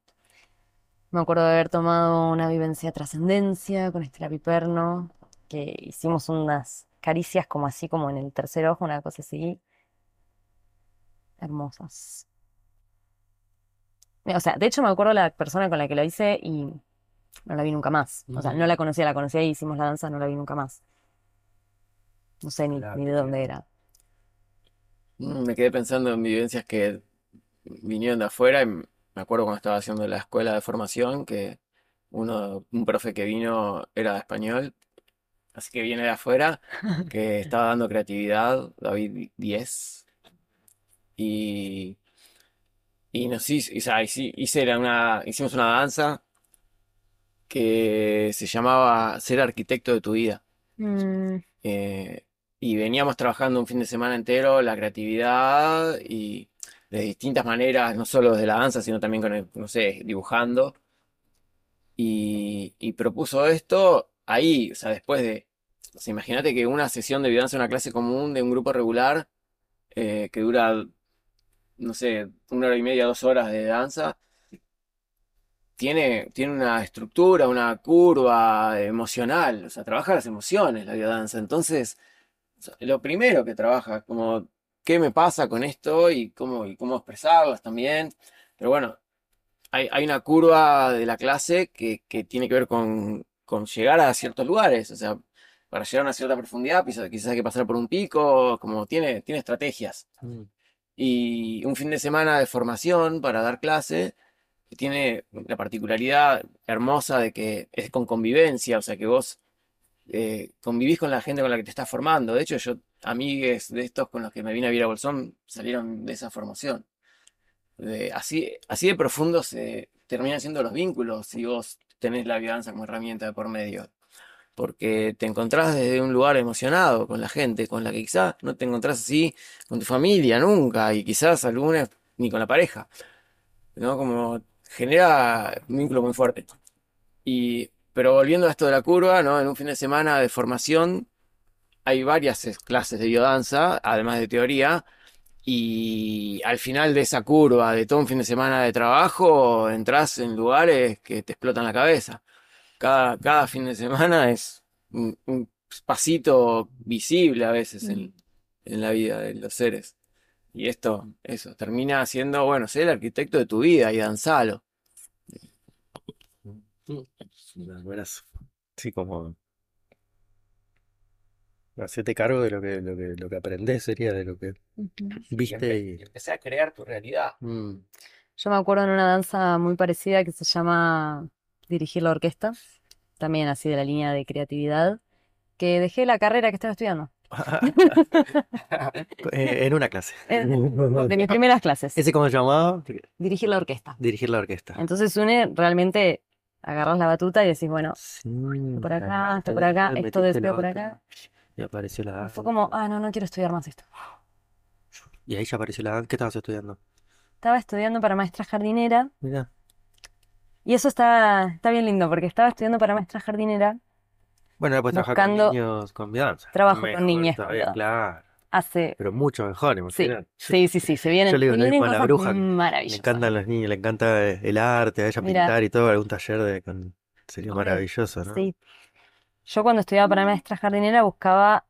S3: Me acuerdo de haber tomado una vivencia de trascendencia con Estela Piperno, que hicimos unas caricias como así, como en el tercer ojo, una cosa así. Hermosas. O sea, de hecho me acuerdo la persona con la que lo hice y no la vi nunca más. O sea, no la conocía, la conocía y hicimos la danza, no la vi nunca más. No sé ni,
S2: Claro,
S3: ni de dónde era.
S4: Mm, Me quedé pensando en vivencias que vinieron de afuera y me acuerdo cuando estaba haciendo la escuela de formación que uno, un profe que vino era de español, así que viene de afuera, que estaba dando creatividad, David 10, y, y nos hizo, o sea, hice, hice una, hicimos una danza que se llamaba Ser arquitecto de tu vida.
S3: Mm,
S4: Eh, y veníamos trabajando un fin de semana entero la creatividad y de distintas maneras, no solo desde la danza, sino también con el, no sé, dibujando. Y, y propuso esto ahí, o sea, después de, o sea, imagínate que una sesión de biodanza, una clase común de un grupo regular eh, que dura, no sé, una hora y media, dos horas de danza, tiene, tiene una estructura, una curva emocional, o sea, trabaja las emociones la biodanza. Entonces, lo primero que trabaja como qué me pasa con esto y cómo, y cómo expresarlas también. Pero bueno, hay, hay una curva de la clase que, que tiene que ver con, con llegar a ciertos lugares. O sea, para llegar a una cierta profundidad, quizás, quizás hay que pasar por un pico, como tiene, tiene estrategias.
S2: Mm.
S4: Y un fin de semana de formación para dar clase tiene la particularidad hermosa de que es con convivencia, o sea que vos eh, convivís con la gente con la que te estás formando. De hecho, yo, amigues de estos con los que me vine a vivir a Bolsón, salieron de esa formación. Así, así de profundos se terminan siendo los vínculos si vos tenés la biodanza como herramienta de por medio. Porque te encontrás desde un lugar emocionado con la gente, con la que quizás no te encontrás así con tu familia nunca, y quizás alguna ni con la pareja. ¿no? Como genera un vínculo muy fuerte. Y, pero volviendo a esto de la curva, ¿no? En un fin de semana de formación hay varias es- clases de biodanza, además de teoría, y al final de esa curva, de todo un fin de semana de trabajo, entras en lugares que te explotan la cabeza. Cada, cada fin de semana es un, un pasito visible a veces en, en la vida de los seres. Y esto, eso, termina siendo, bueno, ser el arquitecto de tu vida y danzalo.
S2: Sí, como hacerte cargo de lo que, lo que, lo que aprendés sería de lo que viste y.
S4: empecé a crear tu realidad.
S2: Mm.
S3: Yo me acuerdo en una danza muy parecida que se llama Dirigir la Orquesta, también así de la línea de creatividad, que dejé la carrera que estaba estudiando,
S2: En una clase.
S3: de mis primeras clases,
S2: ¿Ese cómo se llamaba?
S3: dirigir la orquesta.
S2: Dirigir la orquesta.
S3: Entonces une realmente agarras la batuta y decís, bueno,
S2: Sí,
S3: esto por acá, esto por acá, esto
S2: la
S3: por acá.
S2: Y apareció la
S3: fue como, ah, no, no quiero estudiar más esto.
S2: Y ahí ya apareció la. ¿Qué estabas estudiando?
S3: Estaba estudiando para maestra jardinera
S2: Mira.
S3: y eso está, está bien lindo porque estaba estudiando para maestra jardinera
S2: Bueno, puedes trabajar con
S3: Buscando-
S2: niños con biodanza.
S3: Trabajo con
S2: Mejor
S3: niñas con
S2: todavía, claro.
S3: hace...
S2: Pero mucho mejor,
S3: Sí,
S2: imagínate.
S3: sí, sí, sí, se vienen,
S2: Yo le digo mismo
S3: vienen
S2: a la
S3: cosas
S2: bruja, que Le
S3: maravillosas.
S2: encantan los niños, le encanta el arte, a ella pintar y todo, algún taller de con... sería maravilloso, ¿no?
S3: Sí. Yo cuando estudiaba para maestra jardinera buscaba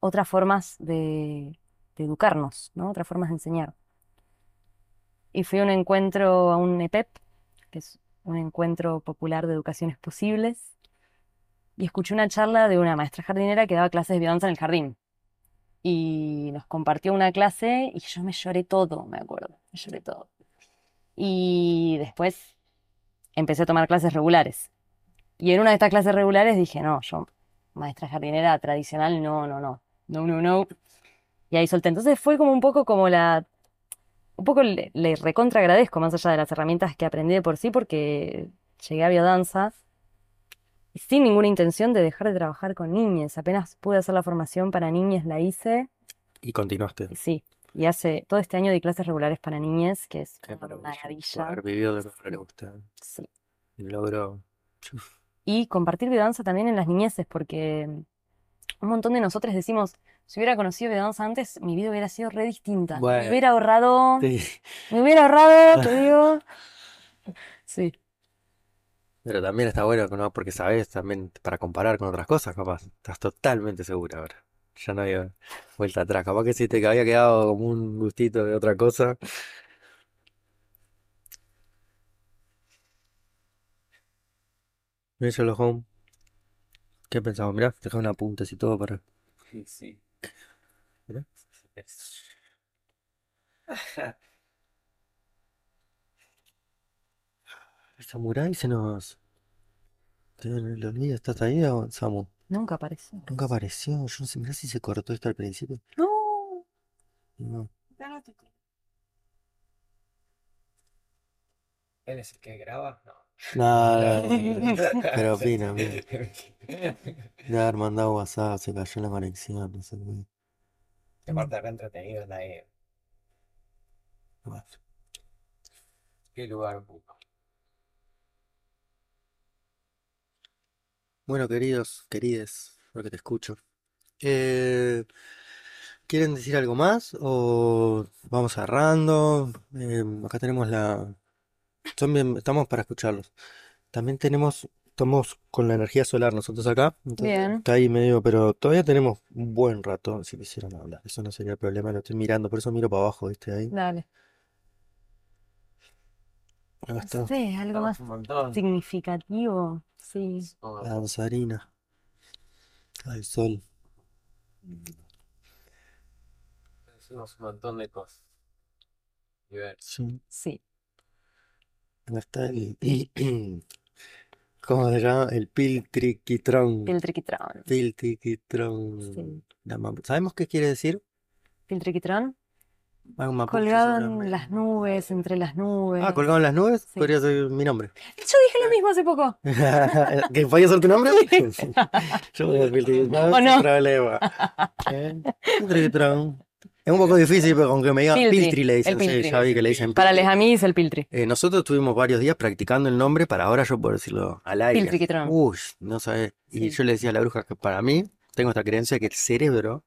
S3: otras formas de, de educarnos, ¿no? Otras formas de enseñar. Y fui a un encuentro, a un EPEP, que es un encuentro popular de educaciones posibles, y escuché una charla de una maestra jardinera que daba clases de biodanza en el jardín. Y nos compartió una clase y yo me lloré todo, me acuerdo, me lloré todo. Y después empecé a tomar clases regulares. Y en una de estas clases regulares dije, no, yo, maestra jardinera tradicional, no, no, no, no, no, no. Y ahí solté. Entonces fue como un poco como la, un poco le, le recontra agradezco más allá de las herramientas que aprendí de por sí, porque llegué a biodanza y sin ninguna intención de dejar de trabajar con niñas. Apenas pude hacer la formación para niñas, la hice,
S2: Y continuaste.
S3: sí. Y hace todo este año di clases regulares para niñas, que es
S2: Qué
S3: una
S2: maravilla. Haber vivido de lo que le gusta.
S3: Sí.
S2: El logro.
S3: y compartir biodanza también en las niñeces, porque un montón de nosotros decimos, si hubiera conocido biodanza antes, mi vida hubiera sido re distinta.
S2: Bueno.
S3: Me hubiera ahorrado,
S2: Sí.
S3: me hubiera ahorrado, te digo. Sí,
S2: Pero también está bueno, ¿no? Porque sabes también para comparar con otras cosas, capaz. Estás totalmente segura ahora. Ya no hay vuelta atrás. Capaz que si te había quedado como un gustito de otra cosa. Mira Sherlock Holmes. ¿Qué pensamos? Mirá, dejá un apuntes y todo para.
S4: Sí, sí.
S2: Mirá. El samurái se nos. Te lo olvido, ¿estás ahí, o- Samu?
S3: Nunca apareció.
S2: Nunca apareció. Yo no sé, mirá si se cortó esto al principio.
S3: No.
S2: No.
S1: No
S4: ¿Él es el que graba? No.
S2: Nada, pero opina, opina. De haber mandado WhatsApp, se cayó la conexión, no sé qué.
S4: Te parte re entretenido la qué lugar ocupa.
S2: Bueno, queridos, querides, porque te escucho. Eh, ¿quieren decir algo más? ¿O vamos cerrando? Eh, acá tenemos la... son bien- estamos para escucharlos. También tenemos, estamos con la energía solar nosotros acá. entonces
S3: Bien.
S2: está ahí medio, pero todavía tenemos un buen rato si quisieran hablar. Eso no sería el problema, lo estoy mirando, por eso miro para abajo, ¿viste? Ahí.
S3: Dale. No
S2: está.
S3: sé, algo más
S4: un montón.
S3: significativo. Sí.
S2: La danzarina. Al sol.
S4: Hicimos un montón de cosas. Diversas.
S2: Sí.
S3: Sí.
S2: Acá está el... ¿Cómo se llama? El Piltriquitrón.
S3: Piltriquitrón.
S2: Piltriquitrón.
S3: Sí.
S2: La mam- ¿Sabemos qué quiere decir?
S3: Piltriquitrón.
S2: Mapuche
S3: Colgado en las nubes, entre las nubes.
S2: Ah, colgado en las nubes.
S3: Sí.
S2: Podría ser mi nombre.
S3: Yo dije lo mismo hace poco.
S2: ¿Que podía ser tu nombre? Yo voy a Piltriquitrón.
S3: ¿O no?
S2: Problema. ¿Eh? Es un poco difícil, pero con que me diga
S3: Piltri,
S2: Piltri le dicen.
S3: el
S2: Sí,
S3: Piltri.
S2: ya vi que le dicen
S3: Para
S2: Piltri.
S3: les amis el Piltri.
S2: Eh, nosotros tuvimos varios días practicando el nombre para ahora yo poder decirlo al aire. Uy, no sabes. Y
S3: Sí.
S2: yo le decía a la bruja que para mí, tengo esta creencia que el cerebro,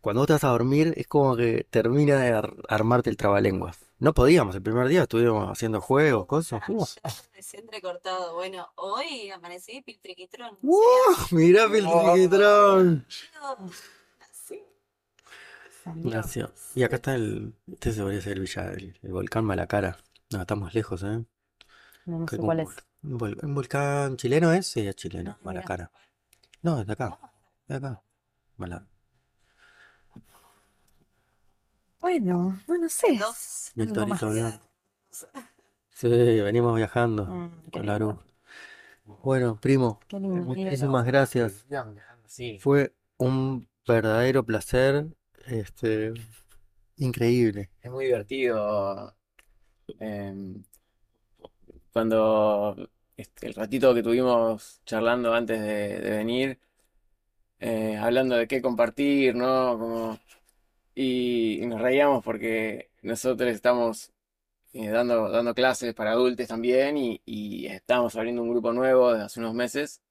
S2: cuando vos te vas a dormir, es como que termina de ar- armarte el trabalenguas. No podíamos, el primer día estuvimos haciendo juegos, cosas. Uh,
S1: Recién entrecortado. Bueno, hoy amanecí piltriquitrón.
S2: ¡Uh! mirá, Piltriquitrón.
S1: Así.
S2: Nació. Y acá está el. Este se podría ser el, villa- el, el volcán Malacara. No, estamos lejos, ¿eh?
S3: No, sé cuál es.
S2: Un, vol- un volcán chileno es, sí, es chileno,
S1: Ah.
S2: Malacara. No, es de acá, de acá. Mala-
S3: Bueno, no, no sé.
S1: Dos.
S2: Y el
S3: Algo más.
S2: torito blanco. Sí, venimos viajando
S3: Mm, qué
S2: con la
S3: lindo.
S2: Aru. Bueno, primo,
S3: Qué lindo.
S2: muchísimas gracias.
S4: Sí.
S2: Fue un verdadero placer, este, increíble.
S4: Es muy divertido. em, cuando este, el ratito que tuvimos charlando antes de, de venir, eh, hablando de qué compartir, ¿no? Como, y, y nos reíamos porque nosotros estamos eh, dando, dando clases para adultos también y, y estamos abriendo un grupo nuevo desde hace unos meses.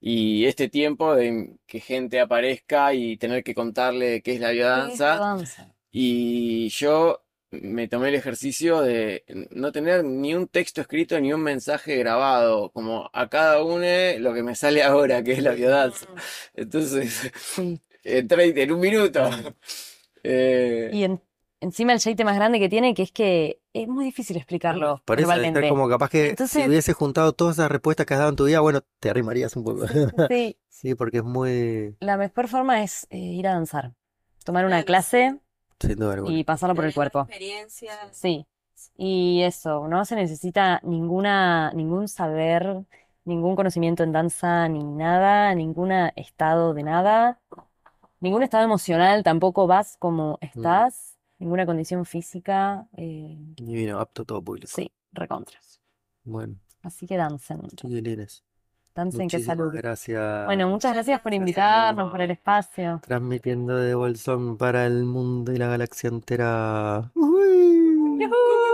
S4: Y este tiempo de que gente aparezca y tener que contarle qué es la
S3: ¿Qué es la
S4: biodanza.
S3: danza?
S4: Y yo me tomé el ejercicio de no tener ni un texto escrito ni un mensaje grabado, como a cada uno lo que me sale ahora, que es la biodanza. Entonces,
S3: Sí.
S4: en 30, en un minuto. Eh,
S3: Y en- encima el jeite más grande que tiene, que es que es muy difícil explicarlo
S2: Por eso
S3: verbalmente.
S2: está como capaz que si
S3: Entonces-
S2: hubieses juntado todas esas respuestas que has dado en tu vida, bueno, te arrimarías un poco.
S3: Sí,
S2: Sí, porque es muy,
S3: la mejor forma es eh, ir a danzar, tomar una clase
S2: sin duda alguna.
S3: y pasarlo por el cuerpo.
S1: Experiencias.
S3: Sí, y eso, no se necesita ninguna, ningún saber, ningún conocimiento en danza, ni nada, ningún estado de nada, ningún estado emocional, tampoco vas como estás, ninguna condición física. Eh...
S2: Y vino apto todo público.
S3: Sí, recontras.
S2: Bueno.
S3: Así que dancen.
S2: Chiquilines.
S3: Dancen,
S2: Muchísimas que
S3: salud.
S2: Gracias.
S3: Bueno, muchas gracias por invitarnos, por el espacio.
S2: Transmitiendo de Bolsón para el mundo y la galaxia entera. ¡Uy!
S3: ¡Yuhu!